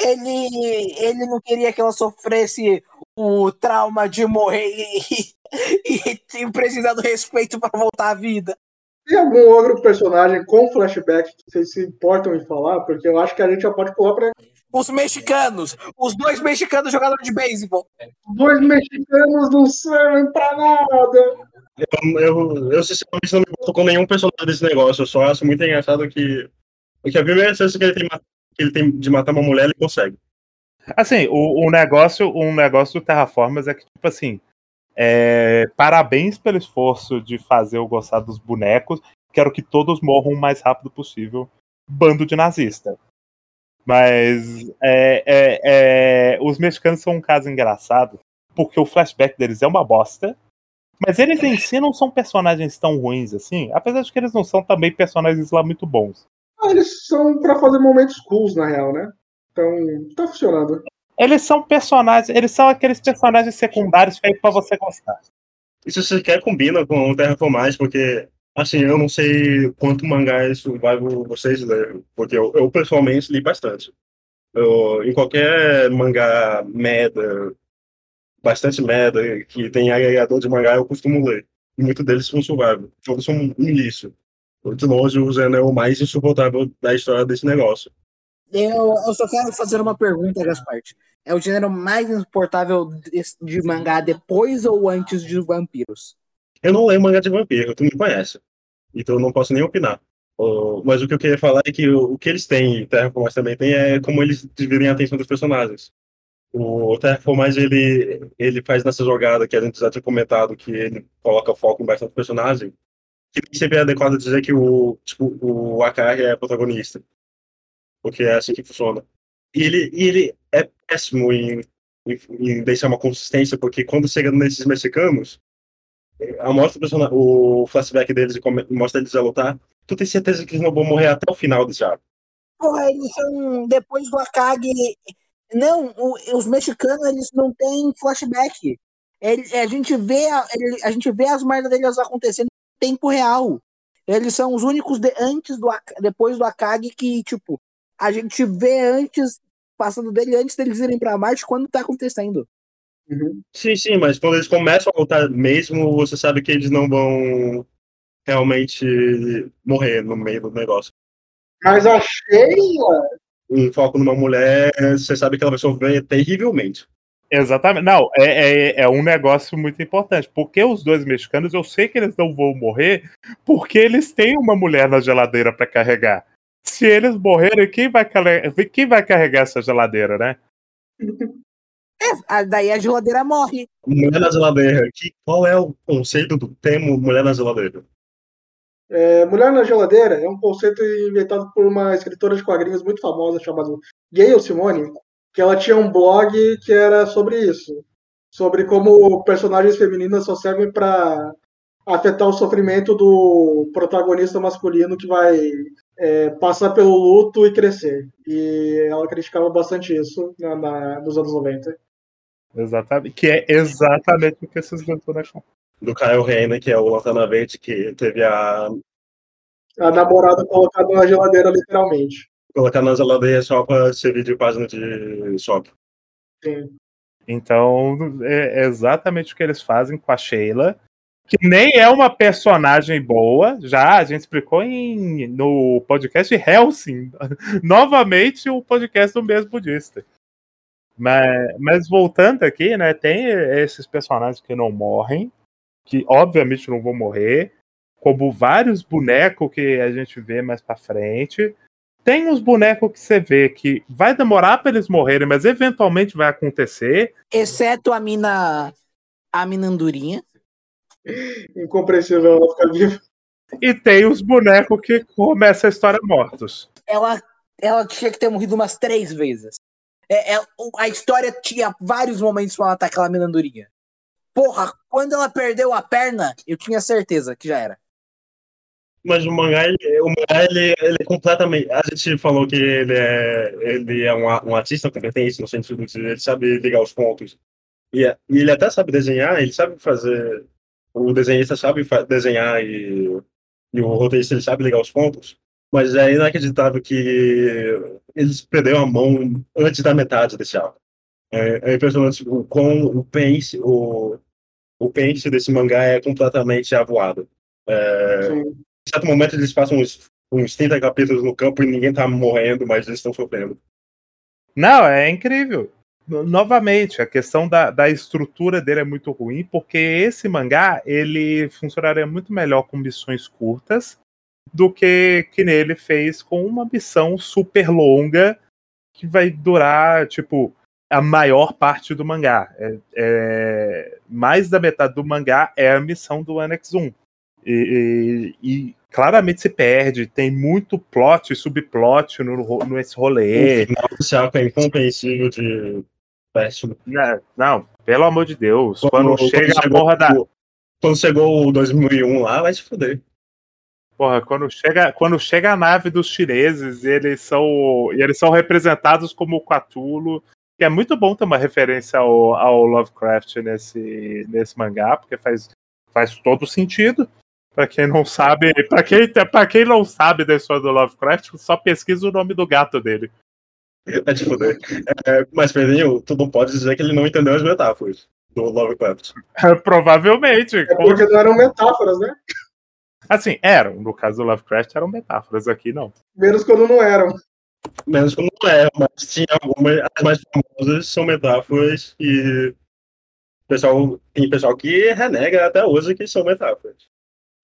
Ele, ele não queria que ela sofresse o trauma de morrer e, e, e precisar do respeito para voltar à vida. Tem algum outro personagem com flashback que vocês se importam em falar? Porque eu acho que a gente já pode pular para Os mexicanos, os dois mexicanos jogadores de beisebol. dois mexicanos não servem pra nada. Eu, eu, eu sinceramente não me boto com nenhum personagem desse negócio. Eu só acho muito engraçado que, que a primeira chance que ele tem, que ele tem de matar uma mulher, ele consegue. Assim, o, o negócio, o negócio do Terraformers é que, tipo assim, é, parabéns pelo esforço de fazer eu gostar dos bonecos. Quero que todos morram o mais rápido possível. Bando de nazista. Mas é, é, é, os mexicanos são um caso engraçado, porque o flashback deles é uma bosta. Mas eles em si não são personagens tão ruins assim, apesar de que eles não são também personagens lá muito bons. Ah, eles são pra fazer momentos cools, na real, né? Então, tá funcionando. Eles são personagens, eles são aqueles personagens secundários feitos pra você gostar. Isso sequer combina com o Terraformais, porque, assim, eu não sei quanto mangá isso vai vocês lerem, porque eu, eu pessoalmente li bastante. Eu, em qualquer mangá merda, bastante merda, que tem agregador de mangá, eu costumo ler. Muitos deles são survival. Todos são um lixo. De longe, o Zen é o mais insuportável da história desse negócio. Eu, eu só quero fazer uma pergunta, Gasparte. É o gênero mais insuportável de, de mangá depois ou antes de vampiros? Eu não leio mangá de vampiro, tu me conhece. Então eu não posso nem opinar. Mas o que eu queria falar é que o, que eles têm, Terraformais também tem, é como eles dividem a atenção dos personagens. O Terraformais, ele, ele faz nessa jogada que a gente já tinha comentado, que ele coloca foco em bastante personagem, que nem sempre é adequado dizer que o, tipo, o Akari é protagonista. Porque é assim que funciona. E ele, e ele é péssimo em, em, em deixar uma consistência, porque quando chega nesses mexicanos, mostra o, flashback deles e mostra eles a lutar, tu tem certeza que eles não vão morrer até o final desse arco. Porra, eles são. Depois do Akagi. Não, o- os mexicanos, eles não têm flashback. Ele- a, gente vê a, ele- a gente vê as merdas deles acontecendo em tempo real. Eles são os únicos de- antes do depois do Akagi que, tipo, a gente vê antes, passando dele antes deles irem pra Marte quando tá acontecendo. Uhum. Sim, sim, mas quando eles começam a lutar mesmo, você sabe que eles não vão realmente morrer no meio do negócio. Mas a Sheila, Um foco numa mulher, você sabe que ela vai sofrer terrivelmente. Exatamente. Não, é, é, é um negócio muito importante. Porque os dois mexicanos, eu sei que eles não vão morrer, porque eles têm uma mulher na geladeira para carregar. Se eles morrerem, quem vai, quem vai carregar essa geladeira, né? É, daí a geladeira morre. Mulher na geladeira. Que, qual é o conceito do termo mulher na geladeira? é, Mulher na Geladeira é um conceito inventado por uma escritora de quadrinhos muito famosa chamada Gayle Simone, que ela tinha um blog que era sobre isso. Sobre como personagens femininas só servem para afetar o sofrimento do protagonista masculino que vai é, passar pelo luto e crescer. E ela criticava bastante isso na, na- nos anos 90. Exatamente. Que é exatamente o que esses dois bonecos Do Kyle Reina, que é o Lanterna Verde, que teve a. A namorada colocada na geladeira, literalmente. colocar na geladeira só pra servir de página de shopping. Sim. Então, é exatamente o que eles fazem com a Sheila, que nem é uma personagem boa, já a gente explicou em, no podcast Helsing, novamente o podcast do mesmo budista. Mas, mas voltando aqui, né, tem esses personagens que não morrem, que obviamente não vão morrer, como vários bonecos que a gente vê mais pra frente. Tem uns bonecos que você vê que vai demorar para eles morrerem, mas eventualmente vai acontecer. Exceto a mina. A mina andorinha. Incompreensível ela ficar viva. E tem os bonecos que começam a história mortos. Ela, ela tinha que ter morrido umas três vezes. É, é, a história tinha vários momentos pra matar aquela mina andorinha. Porra, quando ela perdeu a perna, eu tinha certeza que já era. Mas o mangá, ele, o mangá, ele, ele é completamente. A gente falou que ele é, ele é um, um artista competente, no sentido de ele sabe ligar os pontos. E, é- e ele até sabe desenhar, ele sabe fazer. O desenhista sabe desenhar e, e o roteirista ele sabe ligar os pontos. Mas é inacreditável que eles perderam a mão antes da metade desse arco. É, é impressionante o quão o pence, o, o pence desse mangá é completamente avoado. É, Sim. em certo momento eles passam uns, uns 30 capítulos no campo e ninguém tá morrendo, mas eles estão sofrendo. Não, é incrível. No- Novamente, a questão da, da estrutura dele é muito ruim, porque esse mangá ele funcionaria muito melhor com missões curtas do que que nele fez com uma missão super longa que vai durar, tipo, a maior parte do mangá. É, é- mais da metade do mangá é a missão do Annex 1. E, e- e claramente se perde, tem muito plot e subplot no, ro- nesse rolê. O final desse arco é incompreensível de péssimo. Não, não, pelo amor de Deus. Quando, Quando- chega quando a chegou porra da. o- Quando chegou o 2001 lá, vai se fuder. Porra, quando chega, quando chega a nave dos chineses, e eles são, e eles são representados como o Cthulhu, que é muito bom ter uma referência ao, ao Lovecraft nesse, nesse mangá, porque faz, faz todo sentido. Pra quem não sabe, para quem, pra quem não sabe da história do Lovecraft, só pesquisa o nome do gato dele. É de fuder. É, mas, Pedrinho, tu não pode dizer que ele não entendeu as metáforas do Lovecraft. Provavelmente. É porque não eram metáforas, né? Assim, eram. No caso do Lovecraft, eram metáforas. Aqui não. Menos quando não eram. Menos quando não é, mas tinha algumas. As mais famosas são metáforas e. Pessoal, tem pessoal que renega até hoje que são metáforas.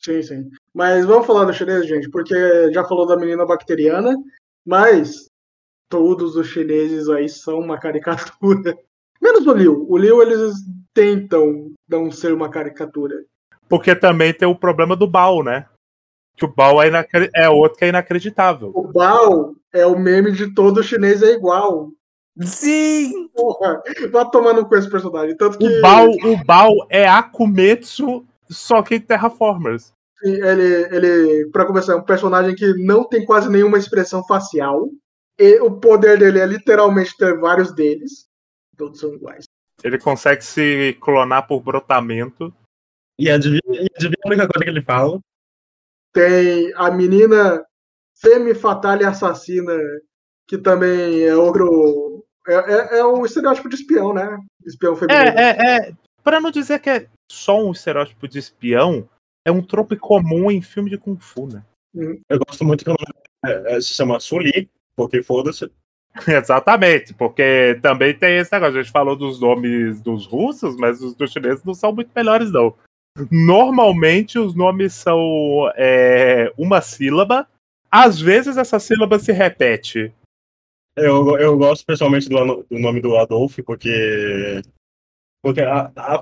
Sim, sim. Mas vamos falar do chinês, gente, porque já falou da menina bacteriana, mas todos os chineses aí são uma caricatura. Menos o Liu. O Liu, eles tentam não ser uma caricatura. Porque também tem o problema do Bao, né? Que o Bao é, inacre- é outro que é inacreditável. O Bao é o meme de todo chinês é igual. Sim! Porra, vai tomando com esse personagem. Tanto que O Bal, o Bal é Akumetsu, só que em Terraformers. ele, ele, pra começar, é um personagem que não tem quase nenhuma expressão facial. E o poder dele é literalmente ter vários deles. Todos são iguais. Ele consegue se clonar por brotamento. E adivinha, adivinha a única coisa que ele fala? Tem a menina Femme Fatale Assassina, que também é outro. É, é, é o estereótipo de espião, né? Espião É, feminino. é, é. Pra não dizer que é só um estereótipo de espião, é um trope comum em filme de Kung Fu, né? Eu gosto muito que o nome é, é, se chama Suli, porque foda-se. Exatamente, porque também tem esse negócio. A gente falou dos nomes dos russos, mas os dos chineses não são muito melhores, não. Normalmente os nomes são é, uma sílaba. Às vezes essa sílaba se repete. Eu, eu gosto pessoalmente do, do nome do Adolf, porque. Porque, a, a-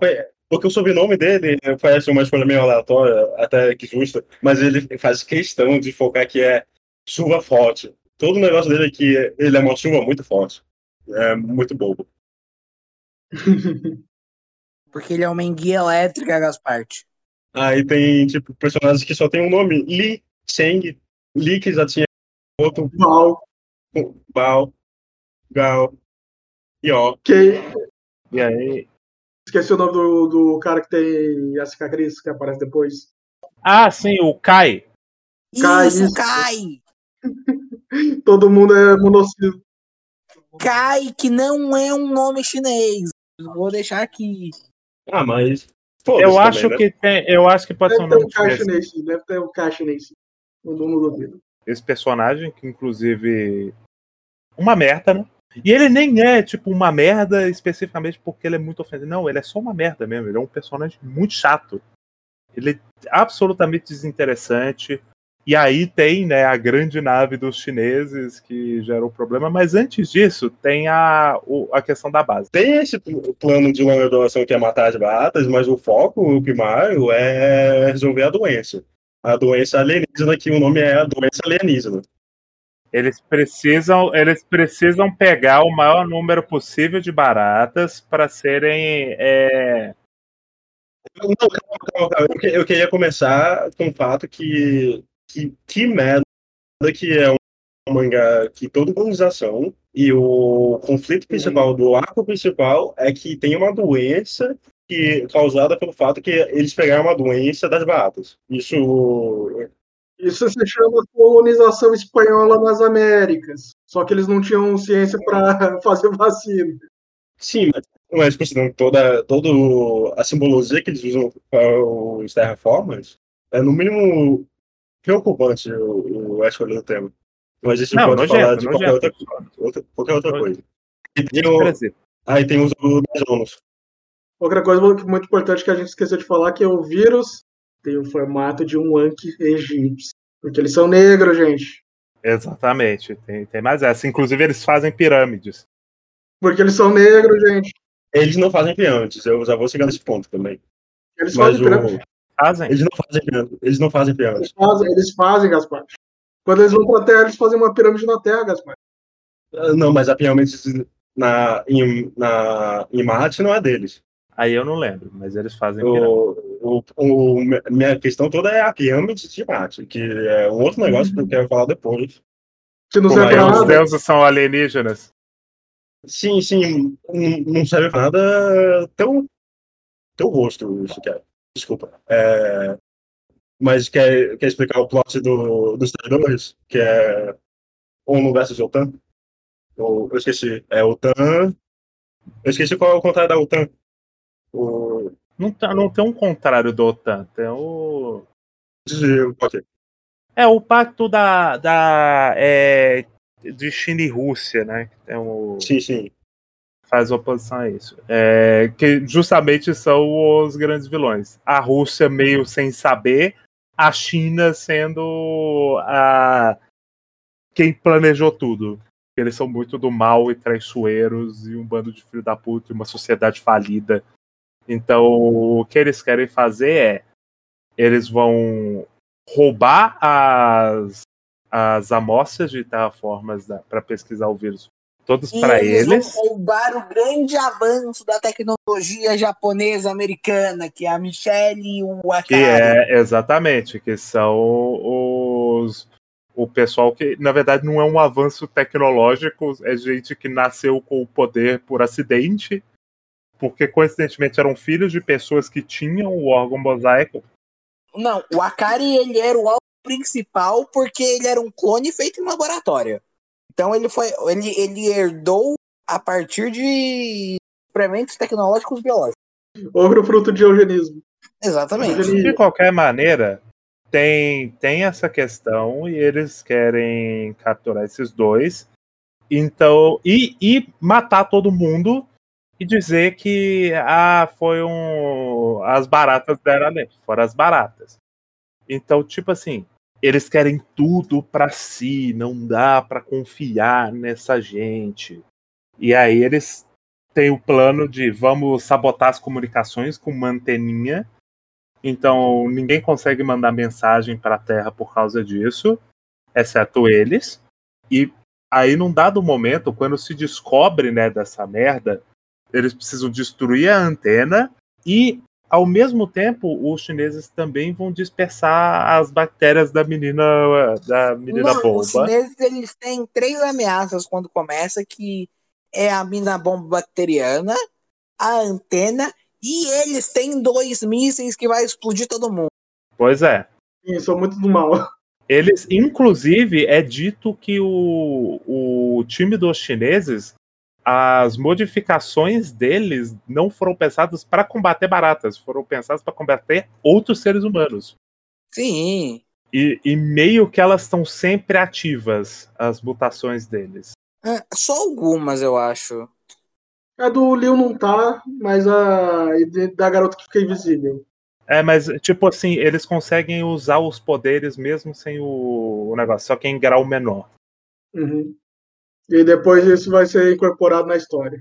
porque o sobrenome dele parece uma escolha meio aleatória, até que justa, mas ele faz questão de focar que é chuva forte. Todo o negócio dele é que ele é uma chuva muito forte. É muito bobo. Porque ele é uma enguia elétrica, Gasparte. Aí tem, tipo, personagens que só tem um nome: Li, Cheng, Li que já tinha outro, Mal, Bao, Gao, e ó. que E aí. esqueci o nome do, do cara que tem a cicatriz que aparece depois. Ah, sim, o Kai. Cai, Isso, isso. cai! Todo mundo é monossílabo. Cai, que não é um nome chinês. Vou deixar aqui. Ah, mas. Eu também, acho né? que tem. Eu acho que pode ser um Deve ter nome um caixa sim. Deve ter um caixa não não duvido. esse personagem, que inclusive. Uma merda, né? E ele nem é, tipo, uma merda especificamente porque ele é muito ofensivo. Não, ele é só uma merda mesmo. Ele é um personagem muito chato. Ele é absolutamente desinteressante. E aí tem, né, a grande nave dos chineses que gera o problema. Mas antes disso, tem a, o- a questão da base. Tem esse pl- plano de longa duração que é matar as baratas, mas o foco, o primário, é resolver a doença. A doença alienígena, que o nome é a doença alienígena. Eles precisam, eles precisam pegar o maior número possível de baratas para serem. é, Não, calma, calma, calma. Eu queria começar com o fato que que, que merda que é um mangá que todo mundo usa ação e o conflito principal do arco principal é que tem uma doença que causada pelo fato que eles pegaram uma doença das baratas. Isso Isso se chama colonização espanhola nas Américas. Só que eles não tinham ciência para fazer vacina. Sim, mas, mas considerando toda, toda a simbologia que eles usam para os terraformers, é no mínimo preocupante o, o a escolha do tema. Mas a gente Não, pode falar de nojento, qualquer outra, nojento. outra, qualquer outra Nojento. coisa. E tem o- aí tem os das ONUs. Outra coisa muito importante que a gente esqueceu de falar que é o vírus tem o formato de um Anki egípcio. Porque eles são negros, gente. Exatamente, tem, tem mais essa. Inclusive, eles fazem pirâmides. Porque eles são negros, gente. Eles não fazem pirâmides, eu já vou chegar nesse ponto também. Eles Mas fazem pirâmide. Fazem? eles não fazem pirâmides. Eles não fazem pirâmides. Eles fazem, eles fazem, Gaspar. Quando eles vão pra Terra, eles fazem uma pirâmide na Terra, Gaspar. Ah, Não, mas a pirâmide na, em, na, em Marte não é deles. Aí eu não lembro, mas eles fazem pirâmide. O, o, o, minha questão toda é a pirâmide de Marte, que é um outro negócio que eu quero falar depois. Que não serve pra Os deuses são alienígenas. Sim, sim, não- serve pra nada teu, teu rosto, isso quer. Desculpa. É, mas quer, quer explicar o plot do, dos traidores? Que é ONU versus OTAN? Ou, eu esqueci. É OTAN. Eu esqueci qual é o contrário da OTAN. O, Não, tá- não tem um contrário do OTAN, tem o. ok. É o pacto da. da é, de China e Rússia, né? Tem o, Sim, sim. Faz oposição a isso. É, que justamente são os grandes vilões. A Rússia meio sem saber, a China sendo a quem planejou tudo. Eles são muito do mal e traiçoeiros e um bando de filho da puta e uma sociedade falida. Então, o que eles querem fazer é eles vão roubar as, as amostras de terraformas para pesquisar o vírus todos para eles, eles. roubar o grande avanço da tecnologia japonesa americana, que é a Michelle e o Que Akari. é exatamente, que são os o pessoal que, na verdade, não é um avanço tecnológico, é gente que nasceu com o poder por acidente, porque coincidentemente eram filhos de pessoas que tinham o órgão mosaico. Não, o Akari ele era o alvo principal porque ele era um clone feito em laboratório. Então ele foi, ele, ele herdou a partir de experimentos tecnológicos biológicos. Outro fruto de eugenismo. Exatamente. De qualquer maneira, tem, tem essa questão e eles querem capturar esses dois. Então, e, e matar todo mundo e dizer que ah, foi um. As baratas deram ali. Foram as baratas. Então, tipo assim, eles querem tudo pra si, não dá pra confiar nessa gente. E aí eles têm o plano de vamos sabotar as comunicações com uma anteninha. Então ninguém consegue mandar mensagem para a Terra por causa disso, exceto eles. E aí, num dado momento, quando se descobre né, dessa merda, eles precisam destruir a antena e, ao mesmo tempo, os chineses também vão dispersar as bactérias da menina da menina Não, os bomba. chineses eles têm três ameaças quando começa, que é a mina bomba bacteriana, a antena, e eles têm dois mísseis que vai explodir todo mundo. Pois é. Sim, sou muito do mal. Eles, inclusive, é dito que o, o time dos chineses, as modificações deles não foram pensadas para combater baratas, foram pensadas para combater outros seres humanos. Sim. E, e meio que elas estão sempre ativas, as mutações deles. Ah, Só algumas, eu acho. A do Liu não tá, mas a e da garota que fica invisível. É, mas, tipo assim, eles conseguem usar os poderes mesmo sem o, o negócio, só que em grau menor. Uhum. E depois isso vai ser incorporado na história.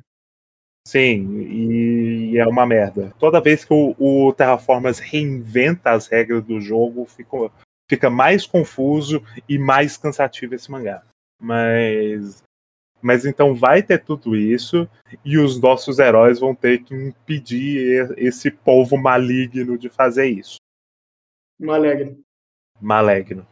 Sim, e é uma merda. Toda vez que o, o Terraformers reinventa as regras do jogo, fica, fica mais confuso e mais cansativo esse mangá. Mas. Mas então vai ter tudo isso e os nossos heróis vão ter que impedir esse povo maligno de fazer isso. Malegre. Maligno.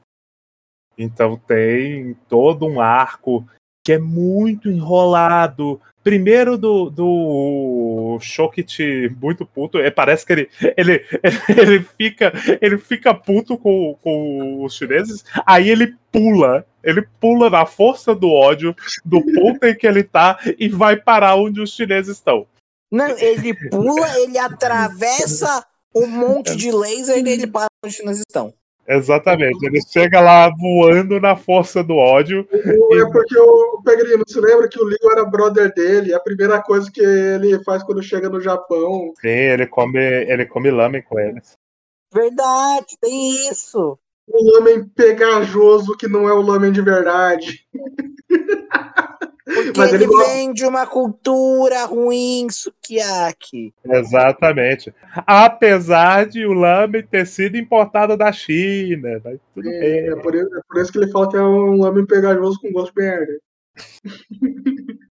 Então tem todo um arco que é muito enrolado. Primeiro do, do Shokit muito puto. É, parece que ele, ele, ele, fica, ele fica puto com, com os chineses. Aí ele pula. Ele pula na força do ódio do ponto em que ele tá e vai parar onde os chineses estão. Não, ele pula, ele atravessa um monte de laser e ele para onde os chineses estão. Exatamente. Ele chega lá voando na força do ódio. É porque o Pegrino, se lembra que o Liu era brother dele? A primeira coisa que ele faz quando chega no Japão. Sim, ele come, ele come lamen com eles. Verdade, tem isso. O lamen pegajoso que não é o lamen de verdade. Porque Mas ele, ele vem de uma cultura ruim, sukiyaki. Exatamente. Apesar de o lamen ter sido importado da China, mas tudo É, bem. é por, isso- é por isso que ele fala que é um lamen pegajoso com gosto de merda.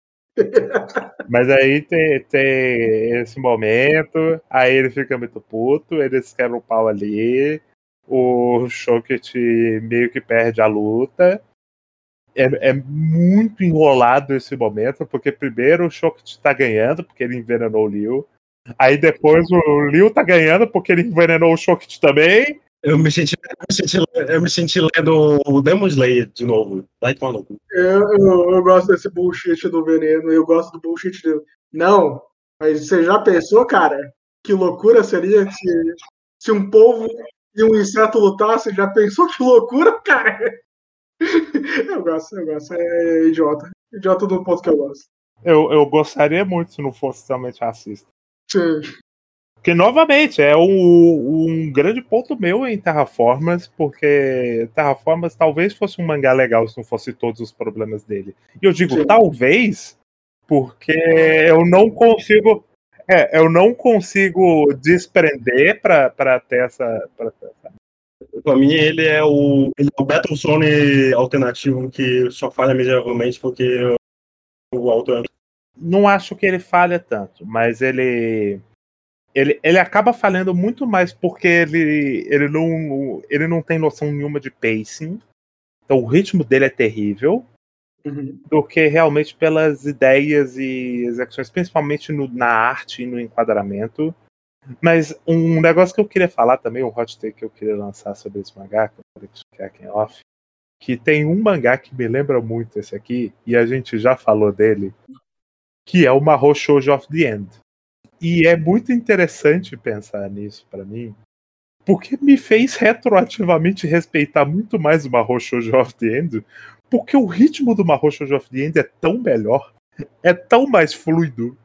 Mas aí tem, tem esse momento, aí ele fica muito puto, eles quebram o pau ali, o Shokit meio que perde a luta. É, é muito enrolado esse momento, porque primeiro o Shokit tá ganhando, porque ele envenenou o Liu. Aí depois o Liu tá ganhando, porque ele envenenou o Shokit também. Eu me senti, eu me senti, eu me senti lendo o Demon Slayer de novo. Vai tomar no. Eu, eu, eu gosto desse bullshit do veneno, eu gosto do bullshit dele. Não, mas você já pensou, cara? Que loucura seria se, se um polvo e um inseto lutassem? Já pensou que loucura, cara? Eu gosto, eu gosto. É idiota. Idiota do ponto que eu gosto. Eu, eu gostaria muito se não fosse totalmente racista. Sim. Que novamente é um, um grande ponto meu em Terraformers, porque Terraformers talvez fosse um mangá legal se não fosse todos os problemas dele. E eu digo Sim. talvez, porque eu não consigo. É, eu não consigo desprender pra ter essa. Pra ter essa- Pra mim, ele é o, ele é o Battlezone alternativo que só falha miseravelmente porque o autor. Não acho que ele falha tanto, mas ele ele, ele acaba falhando muito mais porque ele, ele, não, ele não tem noção nenhuma de pacing. Então o ritmo dele é terrível. Uhum. Do que realmente pelas ideias e execuções, principalmente no, na arte e no enquadramento. Mas um negócio que eu queria falar também, um hot take que eu queria lançar sobre esse mangá, que eu que aqui em off, que tem um mangá que me lembra muito esse aqui, e a gente já falou dele, que é o Mahou Shoujo of the End. E é muito interessante pensar nisso para mim, porque me fez retroativamente respeitar muito mais o Mahou Shoujo of the End, porque o ritmo do Mahou Shoujo of the End é tão melhor, é tão mais fluido,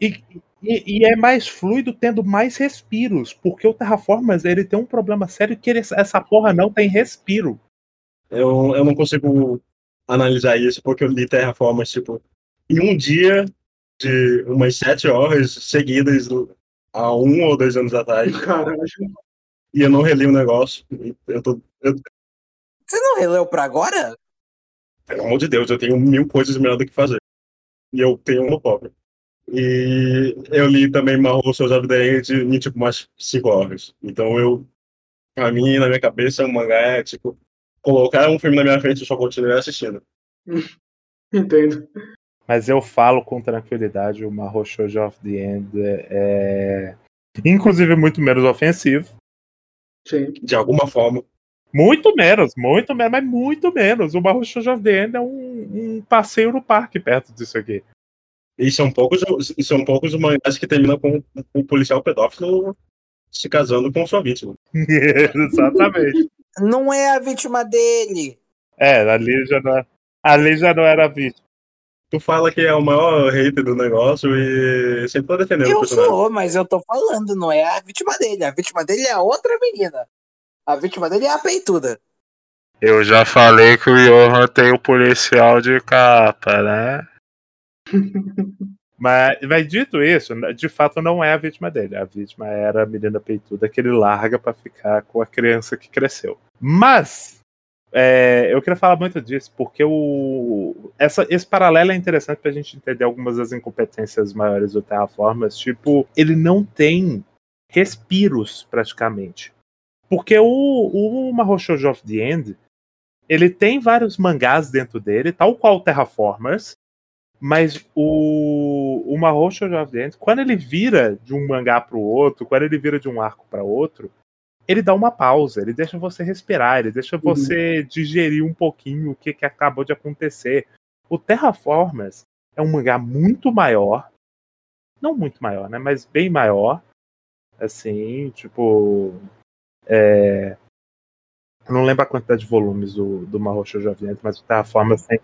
e, e, e, é mais fluido tendo mais respiros, porque o Terraformers ele tem um problema sério que ele, essa porra não tem respiro. Eu, eu não consigo analisar isso porque eu li Terraformers, tipo, em um dia de umas sete horas seguidas há um ou dois anos atrás. Caralho. E eu não reli o negócio. Eu tô, eu... Você não releu pra agora? Pelo amor de Deus, eu tenho mil coisas melhor do que fazer. E eu tenho uma pobre. E eu li também Marro Seus Evidentes em tipo umas 5 horas. Então eu, pra mim, na minha cabeça, o mangá é tipo, colocar um filme na minha frente e só continuar assistindo. Entendo. Mas eu falo com tranquilidade, o Mahou Shoujo of the End é, inclusive, muito menos ofensivo. Sim. De alguma forma. Muito menos, muito menos, mas muito menos. O Mahou Shoujo of the End é um, um passeio no parque perto disso aqui. E são poucos, e são poucos mangás que terminam com o policial pedófilo se casando com sua vítima. Exatamente. Não é a vítima dele. É, ali já não, é, ali já não era a vítima. Tu fala que é o maior hater do negócio e sempre tá defendendo eu o personagem. sou, mas eu tô falando, não é a vítima dele. A vítima dele é a outra menina. A vítima dele é a peituda. Eu já falei que o Johan tem o policial de capa, né? mas, mas dito isso, de fato não é a vítima dele. A vítima era a menina peituda que ele larga para ficar com a criança que cresceu. Mas é, eu queria falar muito disso, porque o, essa, esse paralelo é interessante para a gente entender algumas das incompetências maiores do Terraformers. Tipo, ele não tem respiros praticamente. Porque o, o Mahou Shoujo of the End, ele tem vários mangás dentro dele, tal qual Terraformers, mas o, o Mahou Shoujo of the End, quando ele vira de um mangá para o outro, quando ele vira de um arco para outro, ele dá uma pausa, ele deixa você respirar, ele deixa você uhum. digerir um pouquinho o que, que acabou de acontecer. O Terraformers é um mangá muito maior, não muito maior, né, mas bem maior, assim, tipo, é... eu não lembro a quantidade de volumes do, do Mahou Shoujo of the End, mas o Terraformers tem,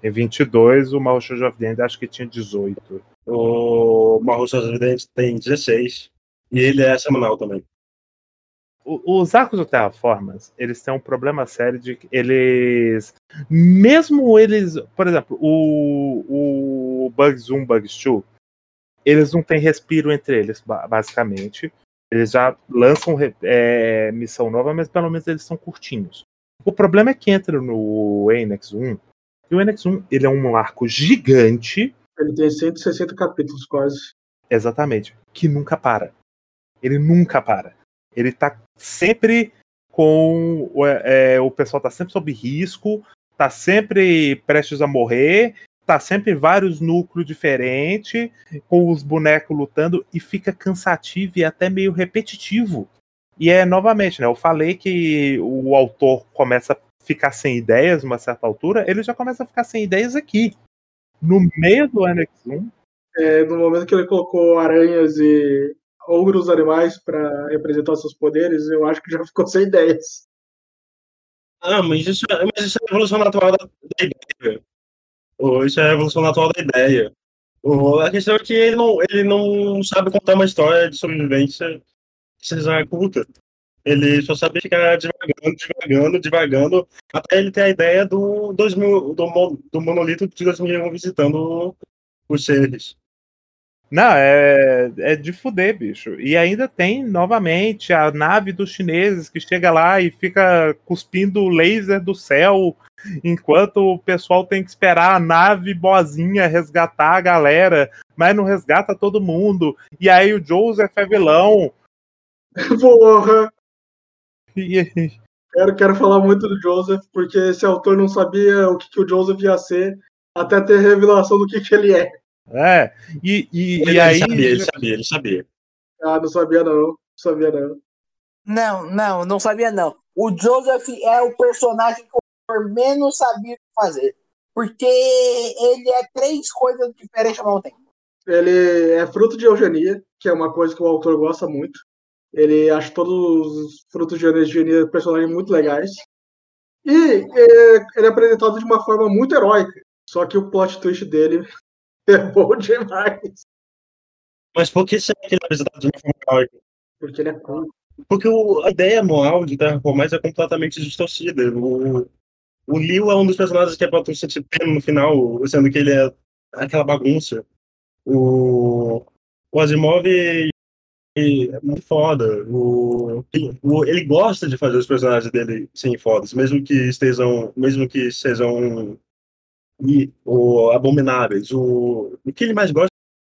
tem 22, o the End acho que tinha 18. O the End tem 16, e ele é semanal também os arcos do Terraformers, eles têm um problema sério de que eles. Mesmo eles. Por exemplo, o, o Bugs 1, Bugs 2, eles não têm respiro entre eles, basicamente. Eles já lançam é, missão nova, mas pelo menos eles são curtinhos. O problema é que entra no Enex 1, e o Enex 1 ele é um arco gigante. Ele tem 160 capítulos quase. Exatamente. Que nunca para. Ele nunca para. Ele tá sempre com. É, o pessoal tá sempre sob risco, tá sempre prestes a morrer, tá sempre vários núcleos diferentes, com os bonecos lutando, e fica cansativo e até meio repetitivo. E é novamente, né? Eu falei que o autor começa ficar sem ideias uma certa altura, ele já começa a ficar sem ideias aqui. No meio do Annex 1. É, no momento que ele colocou aranhas e outros animais para representar seus poderes, eu acho que já ficou sem ideias. Ah, mas isso, é, mas isso é a evolução natural da, da ideia. Isso é a evolução natural da ideia. A questão é que ele não, ele não sabe contar uma história de sobrevivência que seja curta. Ele só sabe ficar devagando, devagando, devagando, até ele ter a ideia do, 2000, do, do monolito de 2001 visitando os seres. Não, é, é de fuder, bicho. E ainda tem, novamente, a nave dos chineses que chega lá e fica cuspindo laser do céu, enquanto o pessoal tem que esperar a nave boazinha resgatar a galera, mas não resgata todo mundo. E aí o Joseph é vilão. Porra! Quero, quero falar muito do Joseph, porque esse autor não sabia o que, que o Joseph ia ser até ter revelação do que, que ele é. é, e, e, Ele, e aí. sabia, ele sabia, ele sabia. Ah, não sabia não. Não sabia não. Não, não, não sabia não. O Joseph é o personagem que o autor menos sabia o que fazer. Porque ele é três coisas diferentes ao mesmo tempo. Ele é fruto de eugenia, que é uma coisa que o autor gosta muito. Ele acha todos os frutos de eugenia personagens muito legais. E ele é apresentado de uma forma muito heróica. Só que o plot twist dele é bom demais. Mas por que será que ele é apresentado de uma forma heróica? Porque ele é cool. Porque o- a ideia moral de Terraformais é completamente distorcida. O, o Liu é um dos personagens que é pena no final, sendo que ele é aquela bagunça. O, o Asimov é muito foda. O, o- ele gosta de fazer os personagens dele serem fodas, mesmo que estejam, mesmo que sejam e, o, abomináveis. O, o que ele mais gosta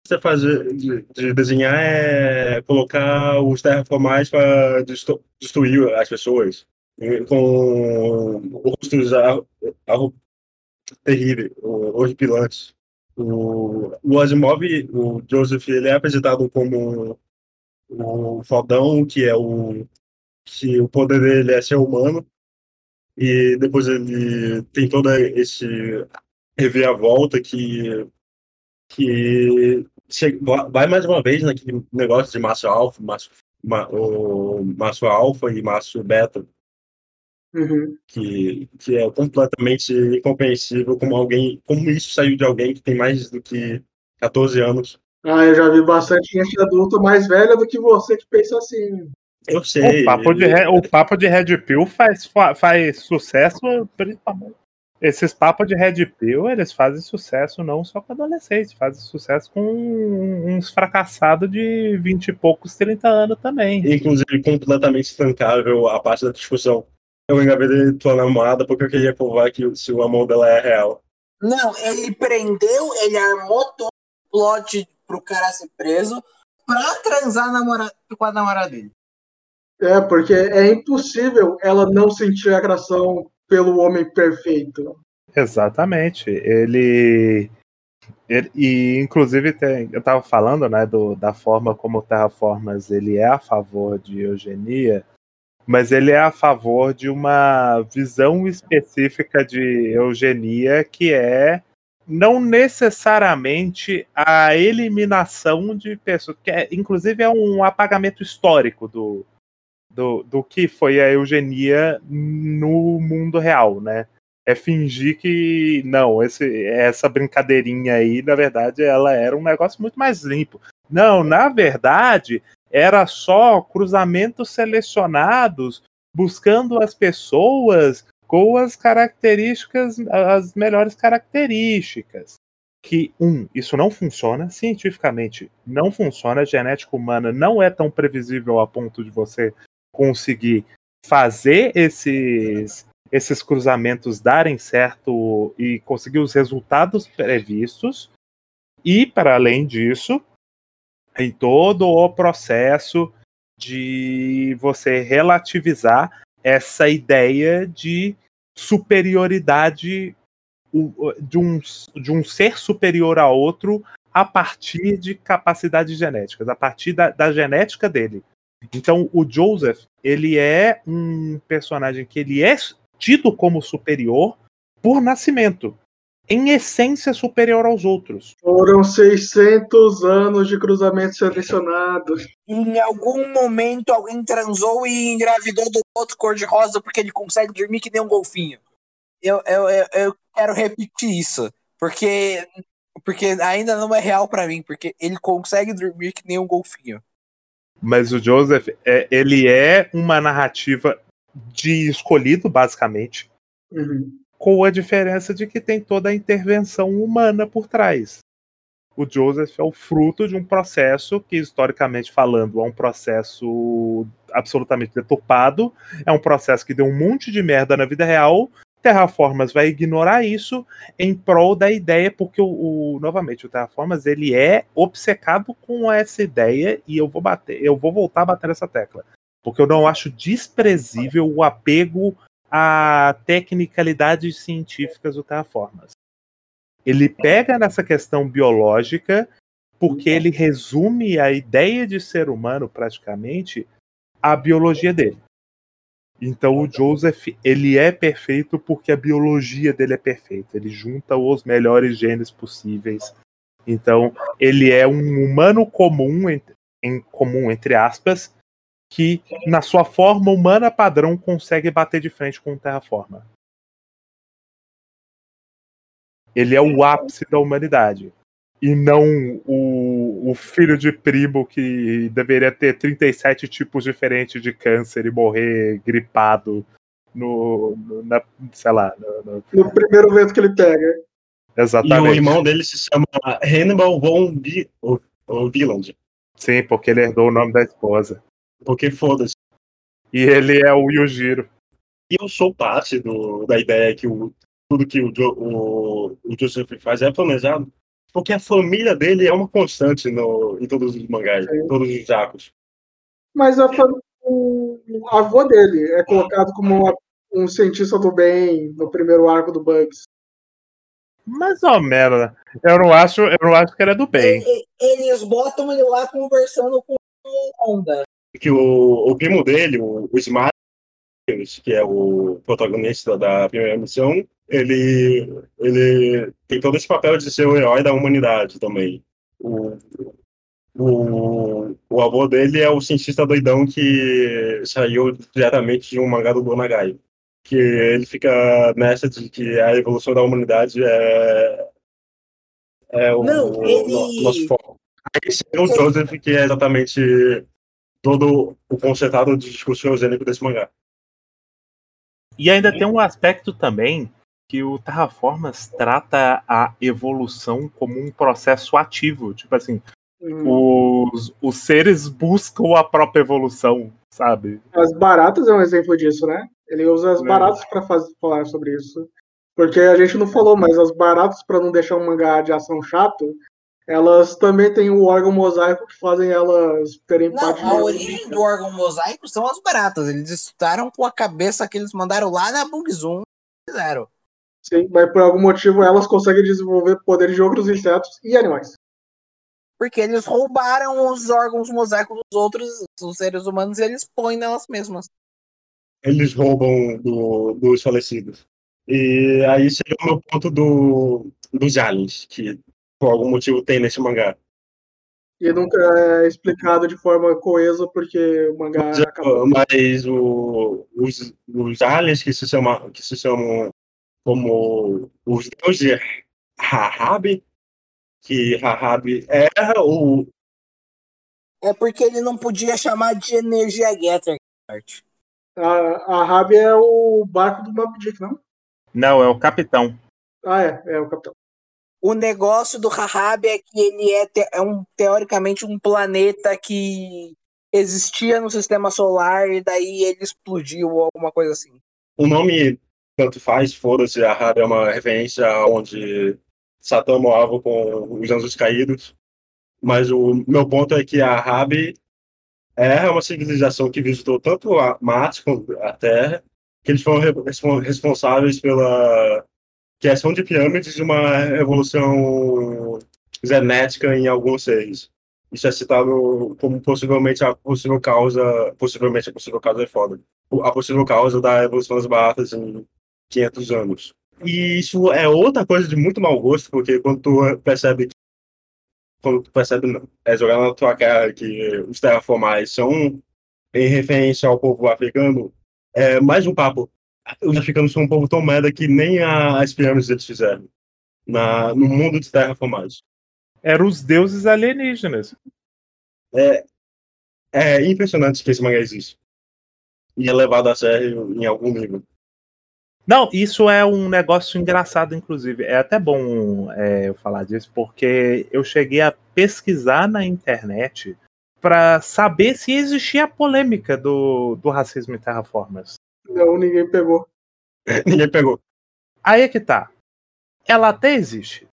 de fazer, de, de desenhar é colocar os terraformais para destruir as pessoas com rostos a- a- terríveis, horripilantes. O, o Asimov, o Joseph, ele é apresentado como o fodão, que é o que o poder dele é ser humano, e depois ele tem toda esse reviravolta que que vai mais uma vez naquele negócio de maço alfa, maço, ma, o maço alfa e maço beta, Uhum. que, que é completamente incompreensível como alguém, como isso saiu de alguém que tem mais do que 14 anos. Ah, eu já vi bastante gente adulta mais velha do que você que pensa assim. Eu sei. O papo, de, o papo de Red Pill faz, fa- faz sucesso, principalmente. Esses papos de Red Pill, eles fazem sucesso não só com adolescentes, fazem sucesso com uns fracassados de 20 e poucos, 30 anos também. inclusive completamente estancável a parte da discussão. Eu engravidei tua namorada porque eu queria provar que se o amor dela é real. Não, ele prendeu, ele armou todo o plot pro cara ser preso pra transar namora- com a namorada dele. É, porque é impossível ela não sentir atração pelo homem perfeito. Exatamente. Ele. ele- e inclusive tem, eu estava falando né, do, da forma como o Terraformas ele é a favor de eugenia, mas ele é a favor de uma visão específica de eugenia que é não necessariamente a eliminação de pessoas, que é, inclusive é um apagamento histórico do, do, do que foi a eugenia no mundo real, né? É fingir que não, esse, essa brincadeirinha aí, na verdade, ela era um negócio muito mais limpo. Não, na verdade, era só cruzamentos selecionados buscando as pessoas com as características, as melhores características. Que, um, isso não funciona, cientificamente não funciona, a genética humana não é tão previsível a ponto de você conseguir fazer esses, esses cruzamentos darem certo e conseguir os resultados previstos. E, para além disso, em todo o processo de você relativizar essa ideia de superioridade de um, de um ser superior a outro a partir de capacidades genéticas, a partir da, da genética dele. Então, o Joseph, ele é um personagem que ele é tido como superior por nascimento. Em essência, superior aos outros. Foram 600 anos de cruzamento selecionado. Em algum momento alguém transou e engravidou do outro cor-de-rosa porque ele consegue dormir que nem um golfinho. Eu, eu, eu, eu quero repetir isso. Porque, porque ainda não é real pra mim. Porque ele consegue dormir que nem um golfinho. Mas o Joseph, é, ele é uma narrativa de escolhido, basicamente, Uhum. Com a diferença de que tem toda a intervenção humana por trás. o Joseph é o fruto de um processo que, historicamente falando, é um processo absolutamente deturpado, é um processo que deu um monte de merda na vida real. Terraformas vai ignorar isso em prol da ideia, porque o, o, novamente o Terraformas ele é obcecado com essa ideia e eu vou bater, eu vou voltar a bater nessa tecla, porque eu não acho desprezível o apego a tecnicalidades científicas do Terraformas. Ele pega nessa questão biológica porque ele resume a ideia de ser humano praticamente à biologia dele. Então o Joseph, ele é perfeito porque a biologia dele é perfeita. Ele junta os melhores genes possíveis. Então, ele é um humano comum, em comum entre aspas, que na sua forma humana padrão consegue bater de frente com o Terraforma. Ele é o ápice da humanidade. E não o, o filho de primo que deveria ter 37 tipos diferentes de câncer e morrer gripado no, no na, sei lá. No, no... no, primeiro vento que ele pega. Exatamente. E o irmão dele se chama Hannibal von Wieland. Sim, porque ele herdou o nome da esposa. Porque foda-se. E ele é o Yujiro. E eu sou parte do, da ideia que o tudo que o, o, o Joseph faz é planejado, porque a família dele é uma constante no, em todos os mangás, em todos os jacos. Mas a, o, o avô dele é colocado como uma, um cientista do bem no primeiro arco do Bugs. Mais ou menos. Né? Eu não acho, eu não acho que ele é do bem. Eles botam ele lá conversando com o Honda. Que o, o primo dele, o, o Smart, que é o protagonista da primeira missão, ele, ele tem todo esse papel de ser o herói da humanidade também. O, o, o avô dele é o cientista doidão que saiu diretamente de um mangá do Gonagai. Que ele fica nessa de que a evolução da humanidade é, é o, Não, ele... o nosso foco. Esse é o Joseph, que é exatamente todo o consertado de discurso eugênico desse mangá. E ainda tem um aspecto também que o Terraformas trata a evolução como um processo ativo. Tipo assim, hum. os, os seres buscam a própria evolução, sabe? As baratas é um exemplo disso, né? Ele usa as é. baratas para falar sobre isso. Porque a gente não falou, mas as baratas, para não deixar um mangá de ação chato, elas também têm o órgão mosaico que fazem elas terem não, parte A origem do órgão mosaico são as baratas. Eles estudaram com a cabeça que eles mandaram lá na Bugzoom fizeram. Sim, mas por algum motivo elas conseguem desenvolver poderes de outros insetos e animais. Porque eles roubaram os órgãos mosaicos dos outros dos seres humanos e eles põem nelas mesmas. Eles roubam do, dos falecidos. E aí seria o meu ponto do, dos aliens, que por algum motivo tem nesse mangá. E nunca é explicado de forma coesa porque o mangá mas, acabou. Mas o, os, os aliens que se, chama, que se chamam como os deuses Rahab, que Rahab era o. É porque ele não podia chamar de energia Getter. A, a Rahab é o barco do Mob Dick, não? Não, é o capitão. Ah, é, é o capitão. O negócio do Rahab é que ele é, te, é um, teoricamente um planeta que existia no sistema solar e daí ele explodiu ou alguma coisa assim. O nome tanto faz, foda-se, Rábia é uma referência onde Satã morava com os anjos caídos. Mas o meu ponto é que a Rabi é uma civilização que visitou tanto a Marte quanto a Terra, que eles foram responsáveis pela criação de pirâmides e uma evolução genética em alguns seres. Isso é citado como possivelmente a possível causa, possivelmente a possível causa é foda, a possível causa da evolução das baratas em 500 anos. E isso é outra coisa de muito mau gosto, porque quando tu percebe quando tu percebe, é jogar na tua cara que os terraformais são em referência ao povo africano, é mais um papo. Os africanos são um povo tão merda que nem as pirâmides eles fizeram na, no mundo de terraformados. Eram os deuses alienígenas. É, é impressionante que esse mangá existe. E é levado a sério em algum nível. Não, isso é um negócio engraçado, inclusive. É até bom é, eu falar disso, porque eu cheguei a pesquisar na internet para saber se existia a polêmica do, do racismo em terraformas. Não, ninguém pegou. Ninguém pegou. Aí é que tá. Ela até existe,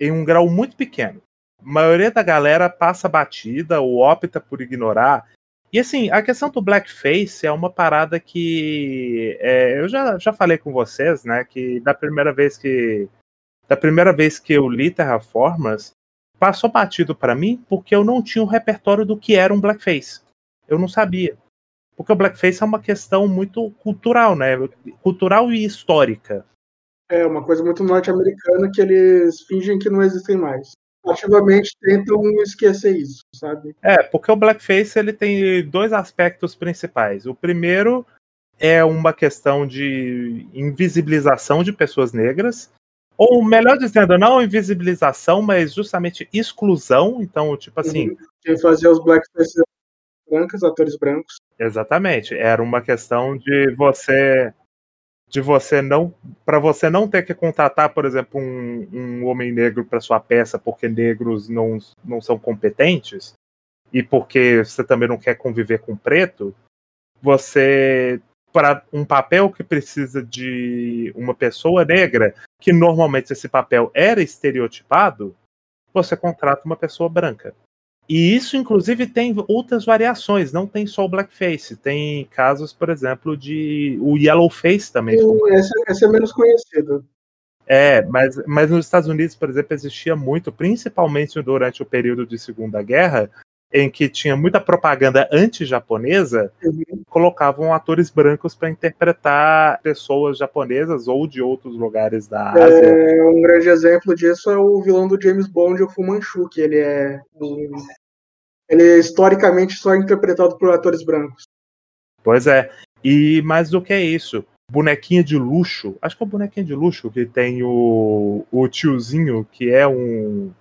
em um grau muito pequeno. A maioria da galera passa batida ou opta por ignorar. E assim, a questão do blackface é uma parada que é, eu já, já falei com vocês, né? Que da primeira vez que da primeira vez que eu li Terraformas, passou batido para mim porque eu não tinha o um repertório do que era um blackface. Eu não sabia. Porque o blackface é uma questão muito cultural, né? Cultural e histórica. É uma coisa muito norte-americana que eles fingem que não existem mais. Ativamente tentam esquecer isso, sabe? É, porque o blackface ele tem dois aspectos principais. O primeiro é uma questão de invisibilização de pessoas negras, ou melhor dizendo, não invisibilização, mas justamente exclusão. Então, tipo assim. Uhum. Quem fazia os blackface brancos, atores brancos. Exatamente. Era uma questão de você de você não para você não ter que contratar, por exemplo, um, um homem negro para sua peça porque negros não, não são competentes e porque você também não quer conviver com preto, você para um papel que precisa de uma pessoa negra, que normalmente esse papel era estereotipado, você contrata uma pessoa branca. E isso, inclusive, tem outras variações, não tem só o blackface. Tem casos, por exemplo, de o yellowface também. Esse, esse é menos conhecido. É, mas, mas nos Estados Unidos, por exemplo, existia muito, principalmente durante o período de Segunda Guerra, em que tinha muita propaganda anti-japonesa, uhum. colocavam atores brancos para interpretar pessoas japonesas ou de outros lugares da Ásia. É, um grande exemplo disso é o vilão do James Bond, o Fu Manchu, que ele é ele é historicamente só interpretado por atores brancos. Pois é. E mais do que isso, bonequinha de luxo, acho que é o bonequinha de luxo que tem o, o tiozinho que é um